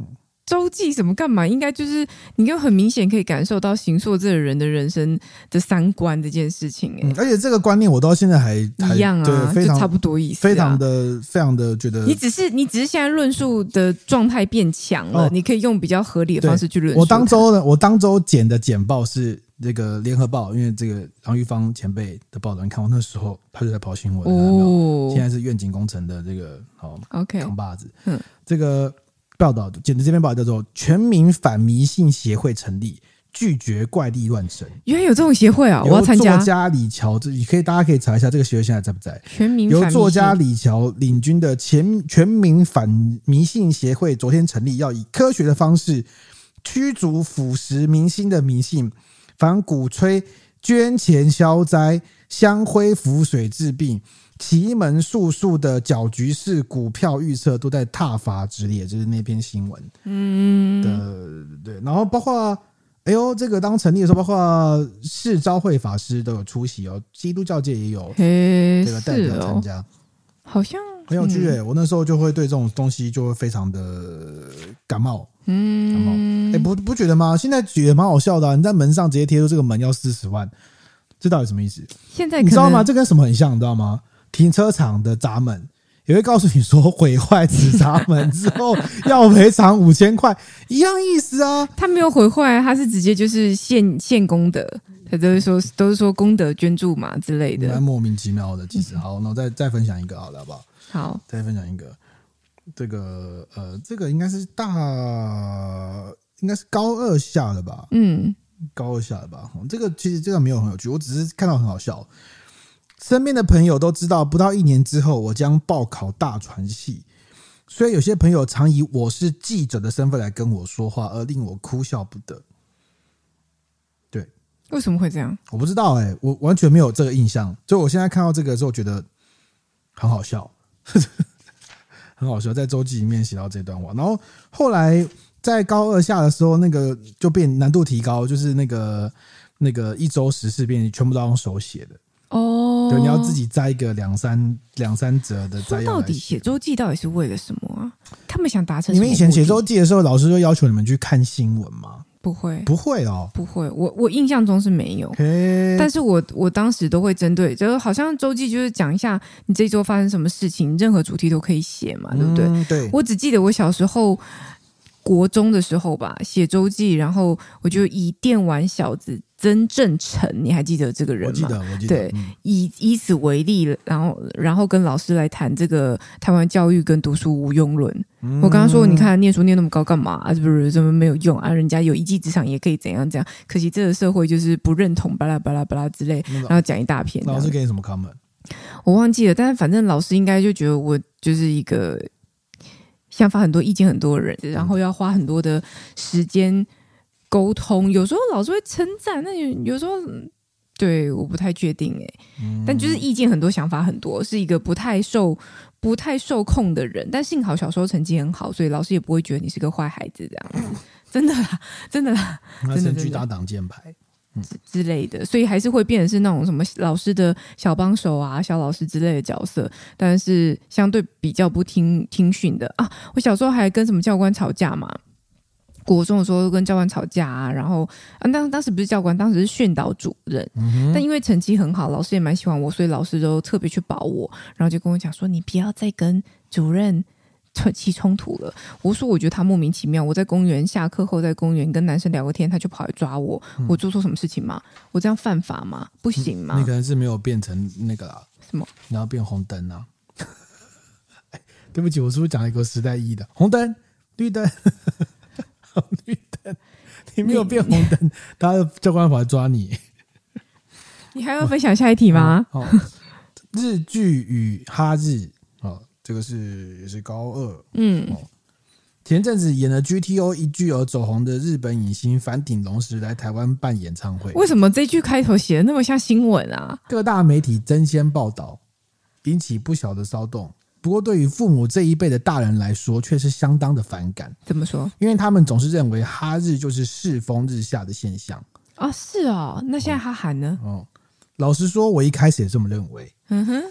周记什么干嘛？应该就是你就很明显可以感受到邢硕这个人的人生的三观这件事情，而且这个观念我到现在还一样啊，对，非常差不多意思、啊，非常的非常的觉得你只是你只是现在论述的状态变强了、哦，你可以用比较合理的方式去论述。我当周呢我当周剪的简报是这个联合报，因为这个杨玉芳前辈的报道，你看我那时候他就在跑新闻哦，现在是愿景工程的这个好 OK 扛把子，嗯，这个。报道的简直这篇报道叫做“全民反迷信协会成立，拒绝怪力乱神”。原来有这种协会啊！我要参加。作家李乔，这你可以大家可以查一下，这个协会现在在不在？全民由作家李乔领军的全全民反迷信协会昨天成立，要以科学的方式驱逐腐蚀民心的迷信，反鼓吹捐钱消灾、香灰符水治病。奇门术数的搅局式股票预测都在踏伐之列，就是那篇新闻，嗯的对，然后包括哎呦，这个当成立的时候，包括释昭会法师都有出席哦，基督教界也有这个代表参加，好像很有趣诶，我那时候就会对这种东西就会非常的感冒，嗯，感冒，哎，不不觉得吗？现在觉得蛮好笑的，你在门上直接贴出这个门要四十万，这到底什么意思？现在你知道吗？这跟什么很像，你知道吗？停车场的闸门也会告诉你说，毁坏此闸门之后要赔偿五千块，一样意思啊。他没有毁坏，他是直接就是献献功德，他都是说都是说功德捐助嘛之类的，莫名其妙的。其实好，那我再再分享一个好了，好不好？好，再分享一个，这个呃，这个应该是大，应该是高二下的吧？嗯，高二下的吧。这个其实这个没有很有趣，我只是看到很好笑。身边的朋友都知道，不到一年之后，我将报考大传系，所以有些朋友常以我是记者的身份来跟我说话，而令我哭笑不得。对，为什么会这样？我不知道哎、欸，我完全没有这个印象。就我现在看到这个时候，觉得很好笑，很好笑。在周记里面写到这段话，然后后来在高二下的时候，那个就变难度提高，就是那个那个一周十事变全部都要用手写的。哦，对，你要自己摘一个两三两三折的摘要。到底写周记到底是为了什么啊？他们想达成？你们以前写周记的时候，老师就要求你们去看新闻吗？不会，不会哦，不会。我我印象中是没有。但是我我当时都会针对，就好像周记就是讲一下你这周发生什么事情，任何主题都可以写嘛，对不对？嗯，对。我只记得我小时候。国中的时候吧，写周记，然后我就以电玩小子曾正成，你还记得这个人吗？我记得，我记得。对，以以此为例，然后然后跟老师来谈这个台湾教育跟读书无用论。嗯、我刚刚说，你看念书念那么高干嘛？啊，是不是怎么没有用啊？人家有一技之长也可以怎样怎样？可惜这个社会就是不认同，巴拉巴拉巴拉之类，然后讲一大片。老师给你什么 comment？我忘记了，但是反正老师应该就觉得我就是一个。想法很多，意见很多的人，然后要花很多的时间沟通。有时候老师会称赞，那有有时候对我不太确定哎、嗯。但就是意见很多，想法很多，是一个不太受不太受控的人。但幸好小时候成绩很好，所以老师也不会觉得你是个坏孩子这样子。真的啦，真的啦，那成绩打挡箭牌。之类的，所以还是会变成是那种什么老师的小帮手啊、小老师之类的角色，但是相对比较不听听训的啊。我小时候还跟什么教官吵架嘛，国中的时候跟教官吵架啊，然后啊当当时不是教官，当时是训导主任，嗯，但因为成绩很好，老师也蛮喜欢我，所以老师都特别去保我，然后就跟我讲说，你不要再跟主任起冲突了。我说我觉得他莫名其妙，我在公园下课后在公园跟男生聊个天，他就跑来抓我，嗯、我做错什么事情吗？我这样犯法吗？不行吗？你可能是没有变成那个啦，什么？你要变红灯啊？对不起，我是不是讲了一个时代意义的红灯、绿灯、绿灯？你没有变红灯，他的教官跑来抓你。你还要分享下一题吗？哦，日剧与哈日哦，这个是也是高二。嗯，哦，前阵子演了 GTO 一剧而走红的日本影星反町隆史来台湾办演唱会。为什么这句开头写的那么像新闻啊？各大媒体争先报道，引起不小的骚动。不过，对于父母这一辈的大人来说，却是相当的反感。怎么说？因为他们总是认为哈日就是世风日下的现象。哦，是哦。那现在哈韩呢？哦，老实说，我一开始也这么认为。嗯哼。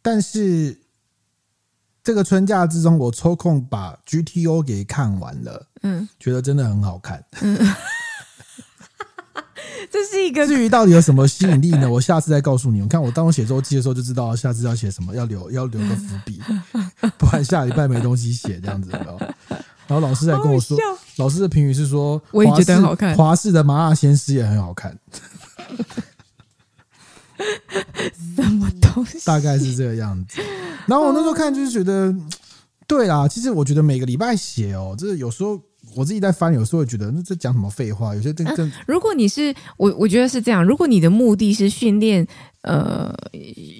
但是这个春假之中，我抽空把 GTO 给看完了。嗯，觉得真的很好看。嗯。这是一个。至于到底有什么吸引力呢？我下次再告诉你。你看我当我写周记的时候就知道，下次要写什么，要留要留个伏笔，不然下礼拜没东西写这样子。然后老师还跟我说，老师的评语是说，我也觉得很好看。华氏的麻辣鲜师也很好看。什么东西？大概是这个样子。然后我那时候看就是觉得，对啦，其实我觉得每个礼拜写哦，这有时候。我自己在翻，有时候会觉得那这讲什么废话？有些真真、啊。如果你是我，我觉得是这样。如果你的目的是训练呃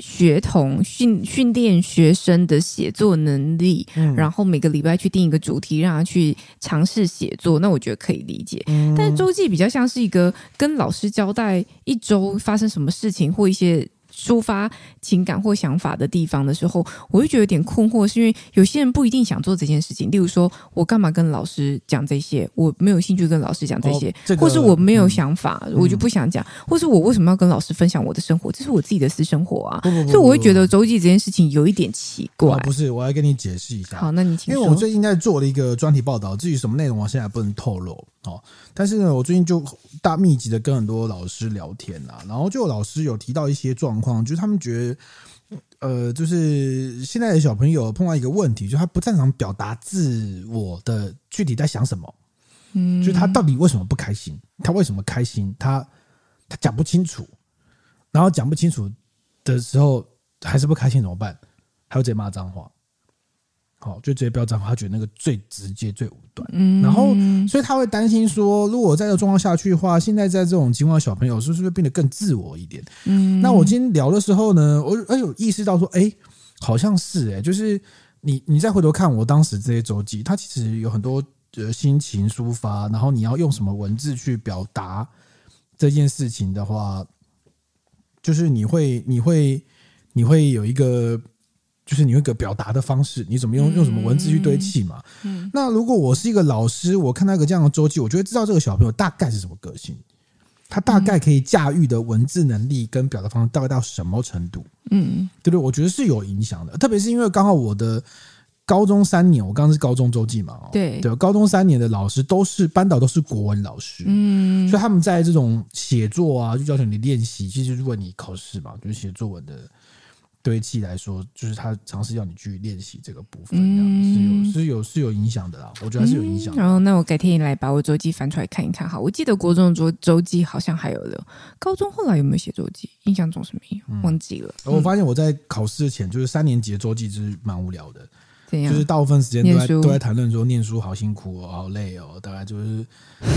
学童训训练学生的写作能力，嗯、然后每个礼拜去定一个主题，让他去尝试写作，那我觉得可以理解。嗯、但是周记比较像是一个跟老师交代一周发生什么事情或一些。抒发情感或想法的地方的时候，我会觉得有点困惑，是因为有些人不一定想做这件事情。例如说，我干嘛跟老师讲这些？我没有兴趣跟老师讲这些，哦这个、或是我没有想法，嗯、我就不想讲。或是我为什么要跟老师分享我的生活？这是我自己的私生活啊。不不不不不，所以我会觉得周记这件事情有一点奇怪。哦、不是，我要跟你解释一下。好，那你请说。因为我最近在做了一个专题报道，至于什么内容，我现在不能透露。哦，但是呢，我最近就大密集的跟很多老师聊天啊，然后就有老师有提到一些状况，就是他们觉得，呃，就是现在的小朋友碰到一个问题，就是他不擅长表达自我的具体在想什么，嗯，就是他到底为什么不开心，他为什么开心，他他讲不清楚，然后讲不清楚的时候还是不开心怎么办？还有直接骂脏话。好，就直接标账，他觉得那个最直接、最武断。嗯，然后所以他会担心说，如果在这个状况下去的话，现在在这种情况，小朋友是不是变得更自我一点？嗯，那我今天聊的时候呢，我哎有意识到说，哎，好像是哎，就是你你再回头看我当时这些周记，他其实有很多呃心情抒发，然后你要用什么文字去表达这件事情的话，就是你会你会你会有一个。就是你有一个表达的方式，你怎么用用什么文字去堆砌嘛？嗯，那如果我是一个老师，我看到一个这样的周记，我就会知道这个小朋友大概是什么个性，他大概可以驾驭的文字能力跟表达方式大概到什么程度？嗯，对不对？我觉得是有影响的，特别是因为刚好我的高中三年，我刚刚是高中周记嘛，对对，高中三年的老师都是班导都是国文老师，嗯，所以他们在这种写作啊，就要求你练习，其实如果你考试嘛，就是写作文的。堆砌来说，就是他尝试要你去练习这个部分，这样是有是有是有影响的啦。我觉得还是有影响。然后，那我改天来把我周记翻出来看一看。好，我记得国中的周周记好像还有的，高中后来有没有写周记？印象中是没有，忘记了。我发现我在考试前，就是三年级的周记，就是蛮无聊的。就是大部分时间都在都在谈论说念书好辛苦哦，好累哦，大概就是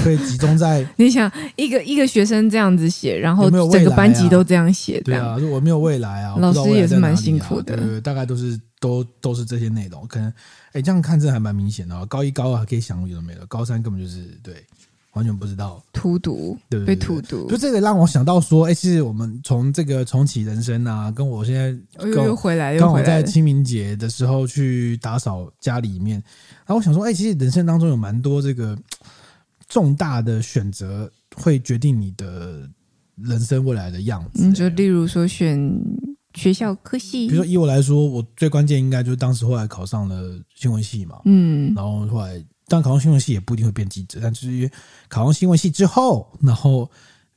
会集中在 你想一个一个学生这样子写，然后整个班级都这样写，对啊，我没有未来啊，老师也是蛮辛苦的，对，大概都是都都是这些内容，可能哎这样看这还蛮明显的，高一高二还可以想有的没的，高三根本就是对。完全不知道。荼毒，对，被荼毒，就这个让我想到说，哎、欸，其实我们从这个重启人生啊，跟我现在又回来，刚好在清明节的时候去打扫家里面，然后我想说，哎、欸，其实人生当中有蛮多这个重大的选择，会决定你的人生未来的样子、欸。嗯，就例如说选学校科系，比如说以我来说，我最关键应该就是当时后来考上了新闻系嘛，嗯，然后后来。但考上新闻系也不一定会变记者，但就是因为考上新闻系之后，然后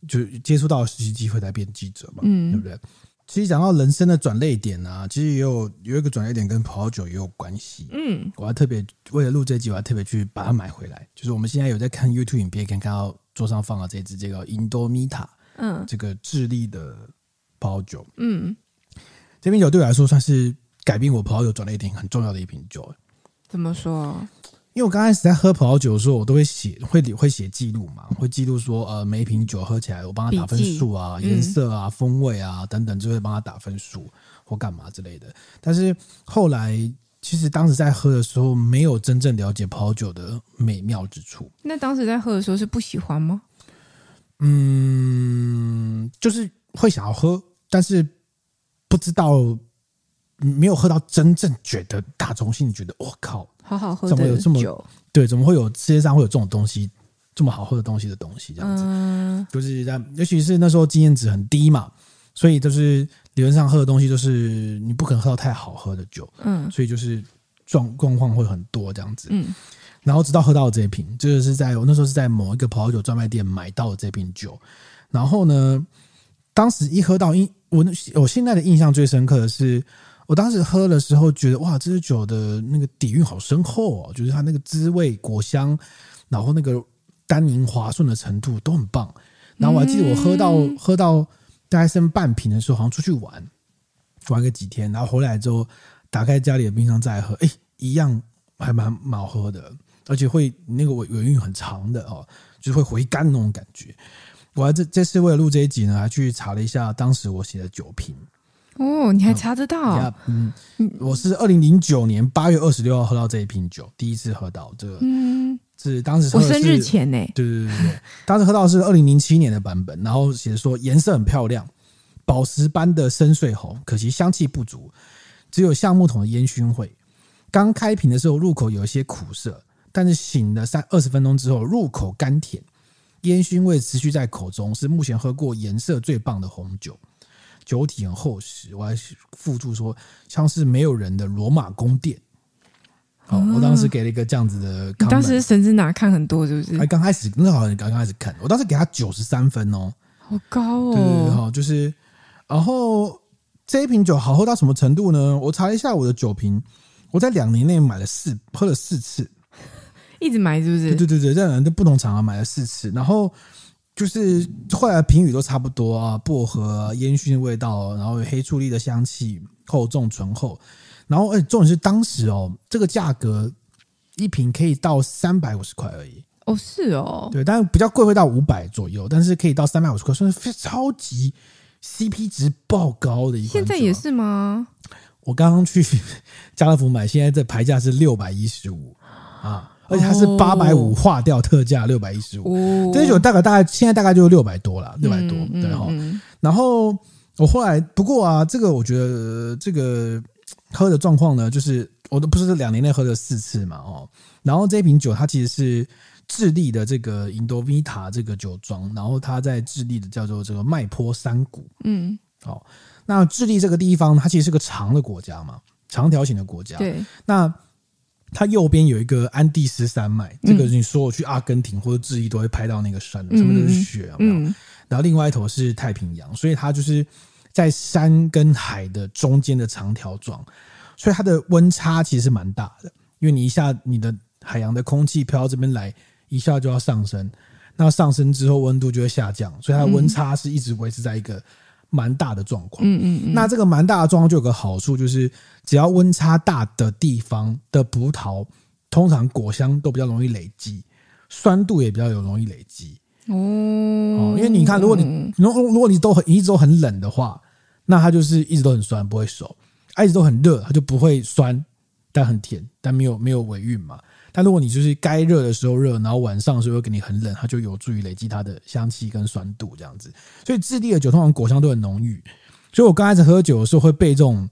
就接触到实习机会才变记者嘛，嗯，对不对？其实讲到人生的转捩点啊，其实也有有一个转捩点跟葡萄酒也有关系。嗯，我还特别为了录这集，我还特别去把它买回来。就是我们现在有在看 YouTube 影片，可以看到桌上放了这支这个 Indomita，嗯，这个智利的葡萄酒。嗯，这瓶酒对我来说算是改变我葡萄酒转捩点很重要的一瓶酒。怎么说？因为我刚开始在喝葡萄酒的时候，我都会写，会会写记录嘛，会记录说，呃，每一瓶酒喝起来，我帮他打分数啊，颜色啊，风味啊等等，就会帮他打分数或干嘛之类的。但是后来，其实当时在喝的时候，没有真正了解葡萄酒的美妙之处。那当时在喝的时候是不喜欢吗？嗯，就是会想要喝，但是不知道，没有喝到真正觉得打从心里觉得，我靠。好好喝怎么有这么酒？对，怎么会有世界上会有这种东西，这么好喝的东西的东西？这样子，嗯、就是在，尤其是那时候经验值很低嘛，所以就是理论上喝的东西，就是你不可能喝到太好喝的酒，嗯，所以就是状状况会很多这样子，嗯，然后直到喝到这一瓶，就是在我那时候是在某一个葡萄酒专卖店买到的这瓶酒，然后呢，当时一喝到，印我我现在的印象最深刻的是。我当时喝的时候觉得哇，这支酒的那个底蕴好深厚哦，就是它那个滋味、果香，然后那个单宁滑顺的程度都很棒。然后我还记得我喝到、嗯、喝到大概剩半瓶的时候，好像出去玩玩个几天，然后回来之后打开家里的冰箱再喝，哎，一样还蛮蛮好喝的，而且会那个尾尾韵很长的哦，就是会回甘那种感觉。我还这这次为了录这一集呢，还去查了一下当时我写的酒评。哦，你还查得到？嗯，我是二零零九年八月二十六号喝到这一瓶酒，第一次喝到这个，嗯，是当时是我生日前呢，对对对。对，当时喝到的是二零零七年的版本，然后写说颜色很漂亮，宝石般的深邃红，可惜香气不足，只有橡木桶的烟熏味。刚开瓶的时候入口有一些苦涩，但是醒了三二十分钟之后入口甘甜，烟熏味持续在口中，是目前喝过颜色最棒的红酒。酒体很厚实，我还附注说像是没有人的罗马宫殿。好，我当时给了一个这样子的。你当时神之拿看很多是不是？还刚开始，那好像刚刚开始看，我当时给他九十三分哦，好高哦。对对对，好，就是，然后这一瓶酒好喝到什么程度呢？我查了一下我的酒瓶，我在两年内买了四，喝了四次，一直买是不是？对对对对，在不同场合买了四次，然后。就是后来评语都差不多啊，薄荷啊、烟熏味道，然后有黑醋栗的香气，厚重醇厚，然后哎，重点是当时哦，这个价格一瓶可以到三百五十块而已哦，是哦，对，但是比较贵会到五百左右，但是可以到三百五十块，算是非超级 CP 值爆高的一款。现在也是吗？我刚刚去 家乐福买，现在这牌价是六百一十五啊。而且它是八百五划掉特价六百一十五，这酒大概大概现在大概就六百多了，六百多对哈。然后我后来不过啊，这个我觉得这个喝的状况呢，就是我都不是两年内喝了四次嘛哦。然后这一瓶酒它其实是智利的这个 Indovita 这个酒庄，然后它在智利的叫做这个麦坡山谷。嗯，好，那智利这个地方它其实是个长的国家嘛，长条形的国家。对，那。它右边有一个安第斯山脉，这个你说我去阿根廷或者智利都会拍到那个山，上面都是雪，有没有？然后另外一头是太平洋，所以它就是在山跟海的中间的长条状，所以它的温差其实蛮大的。因为你一下你的海洋的空气飘到这边来，一下就要上升，那上升之后温度就会下降，所以它的温差是一直维持在一个。蛮大的状况，嗯嗯嗯，那这个蛮大的状况就有个好处，就是只要温差大的地方的葡萄，通常果香都比较容易累积，酸度也比较有容易累积。哦。因为你看，如果你如如果你都很一直都很冷的话，那它就是一直都很酸，不会熟；一直都很热，它就不会酸，但很甜，但没有没有尾韵嘛。但如果你就是该热的时候热，然后晚上的时候又给你很冷，它就有助于累积它的香气跟酸度这样子。所以质地的酒通常果香都很浓郁。所以我刚开始喝酒的时候会被这种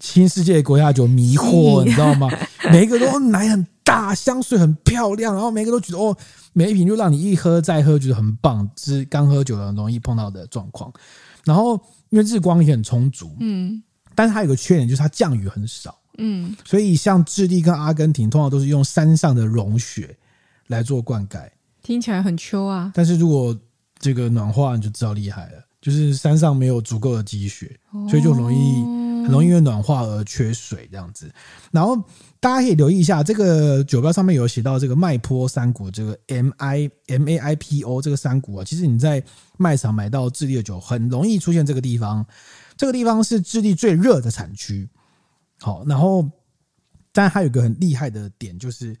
新世界国家酒迷惑，你知道吗？每一个都奶很大，香水很漂亮，然后每一个都觉得哦，每一瓶就让你一喝再喝觉得很棒，是刚喝酒的容易碰到的状况。然后因为日光也很充足，嗯，但是它有个缺点就是它降雨很少。嗯，所以像智利跟阿根廷，通常都是用山上的融雪来做灌溉，听起来很秋啊。但是如果这个暖化，你就知道厉害了，就是山上没有足够的积雪，所以就容易很容易因为暖化而缺水这样子。然后大家可以留意一下，这个酒标上面有写到这个麦坡山谷，这个 M I M A I P O 这个山谷啊，其实你在卖场买到智利的酒，很容易出现这个地方。这个地方是智利最热的产区。好，然后但还有一个很厉害的点，就是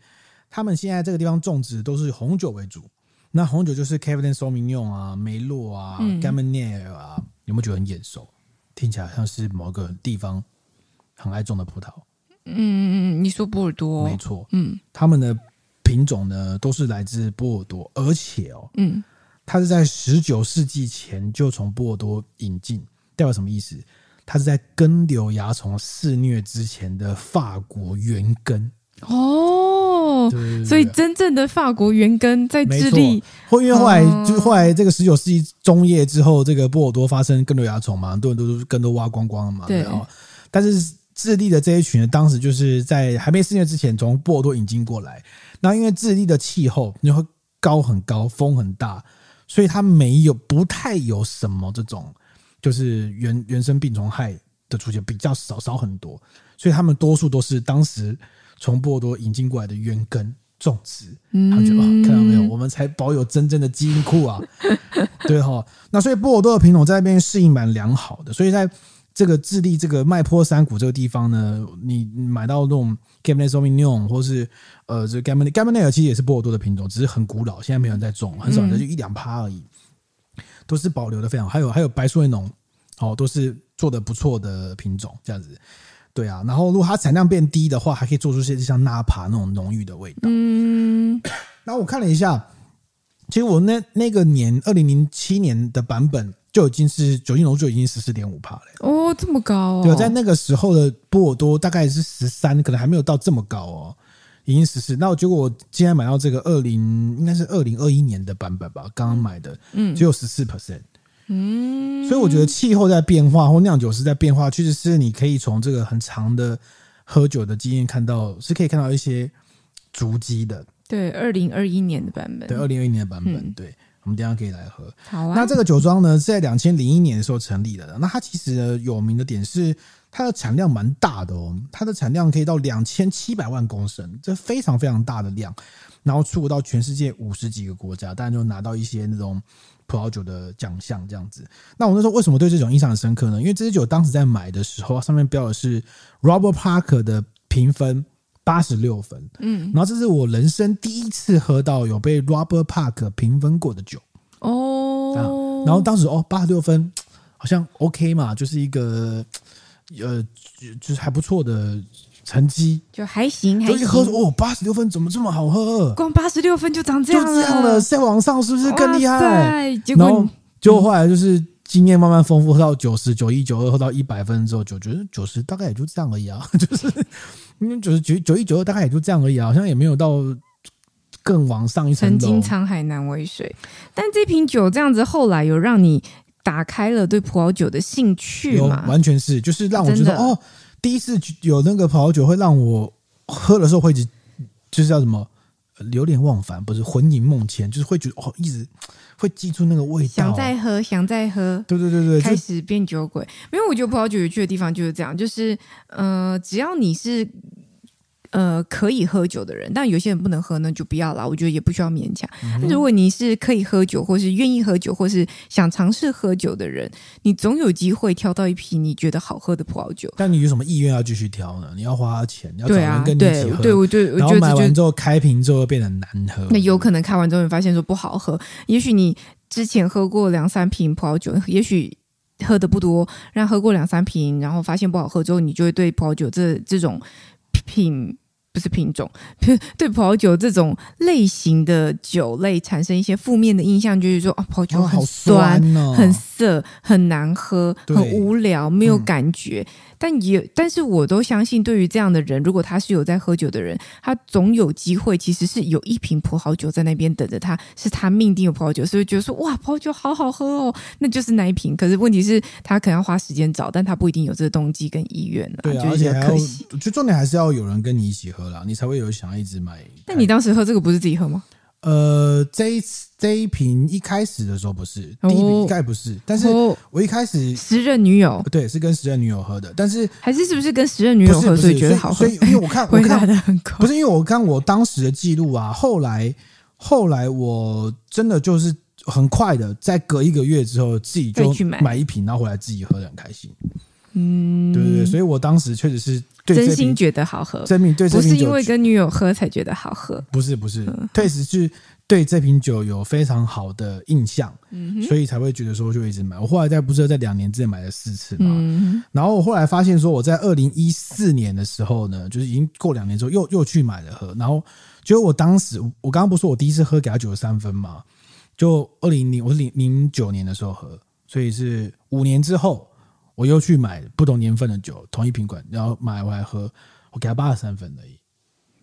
他们现在这个地方种植都是红酒为主。那红酒就是 Cabernet Sauvignon 啊、梅洛啊、Gamay 啊，嗯、有没有觉得很眼熟？听起来像是某个地方很爱种的葡萄。嗯嗯嗯，你说波尔多？没错。嗯，他们的品种呢都是来自波尔多，而且哦，嗯，它是在十九世纪前就从波尔多引进，代表什么意思？它是在根瘤蚜虫肆虐之前的法国原根。哦，对对对对，所以真正的法国原根在智利。后因为后来、嗯、就是后来这个十九世纪中叶之后，这个波尔多发生根瘤蚜虫嘛，很多人都根都挖光光了嘛。对。但是智利的这一群人当时就是在还没肆虐之前从波尔多引进过来。那因为智利的气候你会高很高，风很大，所以它没有不太有什么这种就是原原生病虫害的出现，比较少少很多。所以他们多数都是当时。从波尔多引进过来的原根种植，他们觉得看到没有，我们才保有真正的基因库啊，对哈。那所以波尔多的品种在那边适应蛮良好的，所以在这个智利这个麦坡山谷这个地方呢，你买到那种 Cabernet Sauvignon 或是呃这 Gamay Gamay 其实也是波尔多的品种，只是很古老，现在没有人在种，很少人，就一两趴而已，都是保留的非常好。还有还有白苏维农，哦，都是做的不错的品种，这样子。对啊，然后如果它产量变低的话，还可以做出些像纳帕那种浓郁的味道。嗯，然后我看了一下，其实我那那个年二零零七年的版本就已经是酒精浓度就已经十四点五帕了。哦，这么高哦！对，在那个时候的波尔多大概是十三，可能还没有到这么高哦，已经十四。那结果我今天买到这个二零应该是二零二一年的版本吧，刚刚买的，嗯，只有十四 percent。嗯，所以我觉得气候在变化，或酿酒师在变化，确实是你可以从这个很长的喝酒的经验看到，是可以看到一些足迹的。对，二零二一年的版本，对，二零二一年的版本，嗯、对，我们等一下可以来喝。好啊。那这个酒庄呢，是在两千零一年的时候成立的。那它其实呢有名的点是它的产量蛮大的哦，它的产量可以到两千七百万公升，这非常非常大的量。然后出口到全世界五十几个国家，当然就拿到一些那种。葡萄酒的奖项这样子，那我那时候为什么对这种印象很深刻呢？因为这支酒当时在买的时候，上面标的是 Robert Parker 的评分八十六分，嗯，然后这是我人生第一次喝到有被 Robert Parker 评分过的酒哦，然后当时哦八十六分好像 OK 嘛，就是一个呃就是还不错的。成绩就还行，还行。喝哦，八十六分怎么这么好喝？光八十六分就长这样了，就这样了。再往上是不是更厉害？结果，然后就后来就是经验慢慢丰富，喝到九十九一九二，喝到一百分之后，就觉得九十大概也就这样而已啊。就是因为九十九九一九二大概也就这样而已啊，好像也没有到更往上一层楼。曾经沧海难为水，但这瓶酒这样子，后来有让你打开了对葡萄酒的兴趣嘛？完全是，就是让我觉得哦。第一次有那个葡萄酒会让我喝的时候会一直就是叫什么流连忘返，不是魂萦梦牵，就是会觉得哦，一直会记住那个味道，想再喝，想再喝，对对对对，开始变酒鬼。因为我觉得葡萄酒有趣的地方就是这样，就是呃，只要你是。呃，可以喝酒的人，但有些人不能喝呢，就不要啦。我觉得也不需要勉强。嗯、哼如果你是可以喝酒，或是愿意喝酒，或是想尝试喝酒的人，你总有机会挑到一批你觉得好喝的葡萄酒。但你有什么意愿要继续挑呢？你要花钱，你要找人跟你一起喝。对啊，对，对，我觉得，然后买完之后开瓶之后变得难喝。那有可能开完之后你发现说不好喝。也许你之前喝过两三瓶葡萄酒，也许喝的不多，然后喝过两三瓶，然后发现不好喝之后，你就会对葡萄酒这这种品。不是品种，对葡萄酒这种类型的酒类产生一些负面的印象，就是说啊，葡萄酒很酸、哦好酸哦、很涩、很难喝、很无聊、没有感觉。嗯但也，但是我都相信，对于这样的人，如果他是有在喝酒的人，他总有机会，其实是有一瓶葡萄酒在那边等着他，是他命定的葡萄酒，所以觉得说哇，葡萄酒好好喝哦，那就是那一瓶。可是问题是，他可能要花时间找，但他不一定有这个动机跟意愿了。对啊，而且还要，就重点还是要有人跟你一起喝啦，你才会有想要一直买。那你当时喝这个不是自己喝吗？呃，这一次这一瓶一开始的时候不是，第一瓶应该不是，但是我一开始时任女友。对是跟时任女友喝的，但是还是是不是跟时任女友喝所以觉得好喝？所以因为我看我看 的很快，不是因为我看我当时的记录啊，后来后来我真的就是很快的，在隔一个月之后自己就买。一瓶，然后回来自己喝的很开心。嗯，对对对，所以我当时确实是对真心觉得好喝，真命对不是因为跟女友喝才觉得好喝，不是不是，确实是对这瓶酒有非常好的印象，嗯，所以才会觉得说就一直买。我后来在不是在两年之内买了四次嘛，嗯，然后我后来发现说我在二零一四年的时候呢，就是已经过两年之后又又去买了喝，然后就我当时我刚刚不是说我第一次喝给他九十三分嘛，就二零零我是零零九年的时候喝，所以是五年之后。我又去买不同年份的酒，同一瓶款，然后买回来喝，我给他八十三分而已，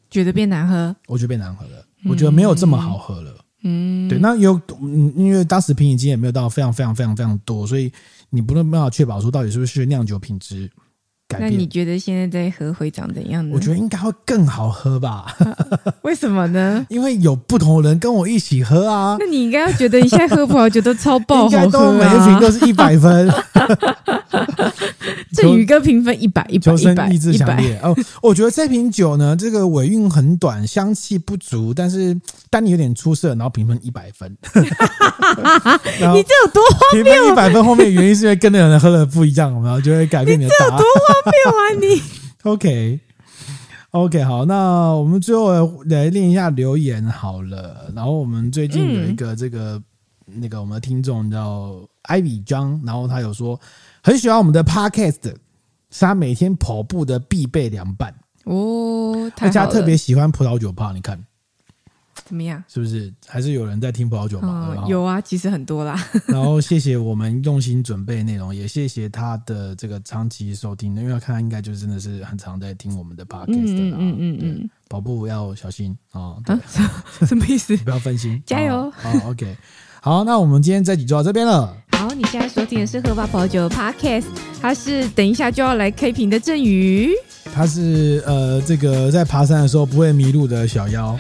觉得变难喝，我觉得变难喝了，嗯、我觉得没有这么好喝了。嗯，对，那有，嗯，因为当时品饮经验也没有到非常非常非常非常多，所以你不能办法确保说到底是不是酿酒品质。那你觉得现在在喝会长怎样呢？我觉得应该会更好喝吧。为什么呢？因为有不同的人跟我一起喝啊。那你应该要觉得你现在喝葡萄酒都超爆 好喝啊，应该都每一瓶都是一百分。这宇哥评分一百一百一百意志强烈哦。我觉得这瓶酒呢，这个尾韵很短，香气不足，但是单宁有点出色，然后评分一百分。你这有多荒谬？评分一百分后面原因是因为跟那个人喝的不一样，然后就会改变你的答案。没有啊，你 OK OK 好，那我们最后来练一下留言好了。然后我们最近有一个这个、嗯、那个我们的听众叫艾比张，然后他有说很喜欢我们的 Podcast，是他每天跑步的必备凉拌哦。大家特别喜欢葡萄酒泡，你看。怎么样？是不是还是有人在听葡萄酒吗？嗯、有啊，其实很多啦。然后谢谢我们用心准备内容，也谢谢他的这个长期收听。因为看他应该就真的是很常在听我们的 podcast 的啦。嗯嗯嗯嗯，跑步要小心啊！对 啊，什么意思？不要分心，加油！好，OK，好，那我们今天这集就到这边了。好，你现在收听的是喝吧葡萄酒 podcast，他是等一下就要来开瓶的郑宇，他是呃这个在爬山的时候不会迷路的小妖。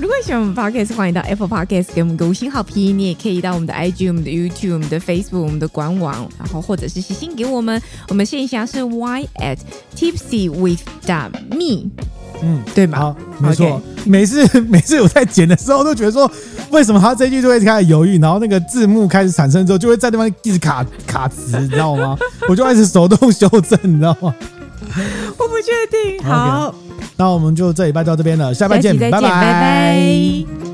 如果喜欢我们 Podcast，欢迎到 Apple Podcast 给我们个五星好评。你也可以到我们的 IG、我们的 YouTube、我们的 Facebook、我们的官网，然后或者是写信给我们。我们信箱是 y at tipsy with me，嗯，对吗？好，没错。每次 每次我在剪的时候，都觉得说，为什么他这句就会开始犹豫，然后那个字幕开始产生之后，就会在那边一直卡卡词，你知道吗？我就开始手动修正，你知道吗？我不确定。好。那我们就这礼拜到这边了，下拜见，拜拜。拜拜。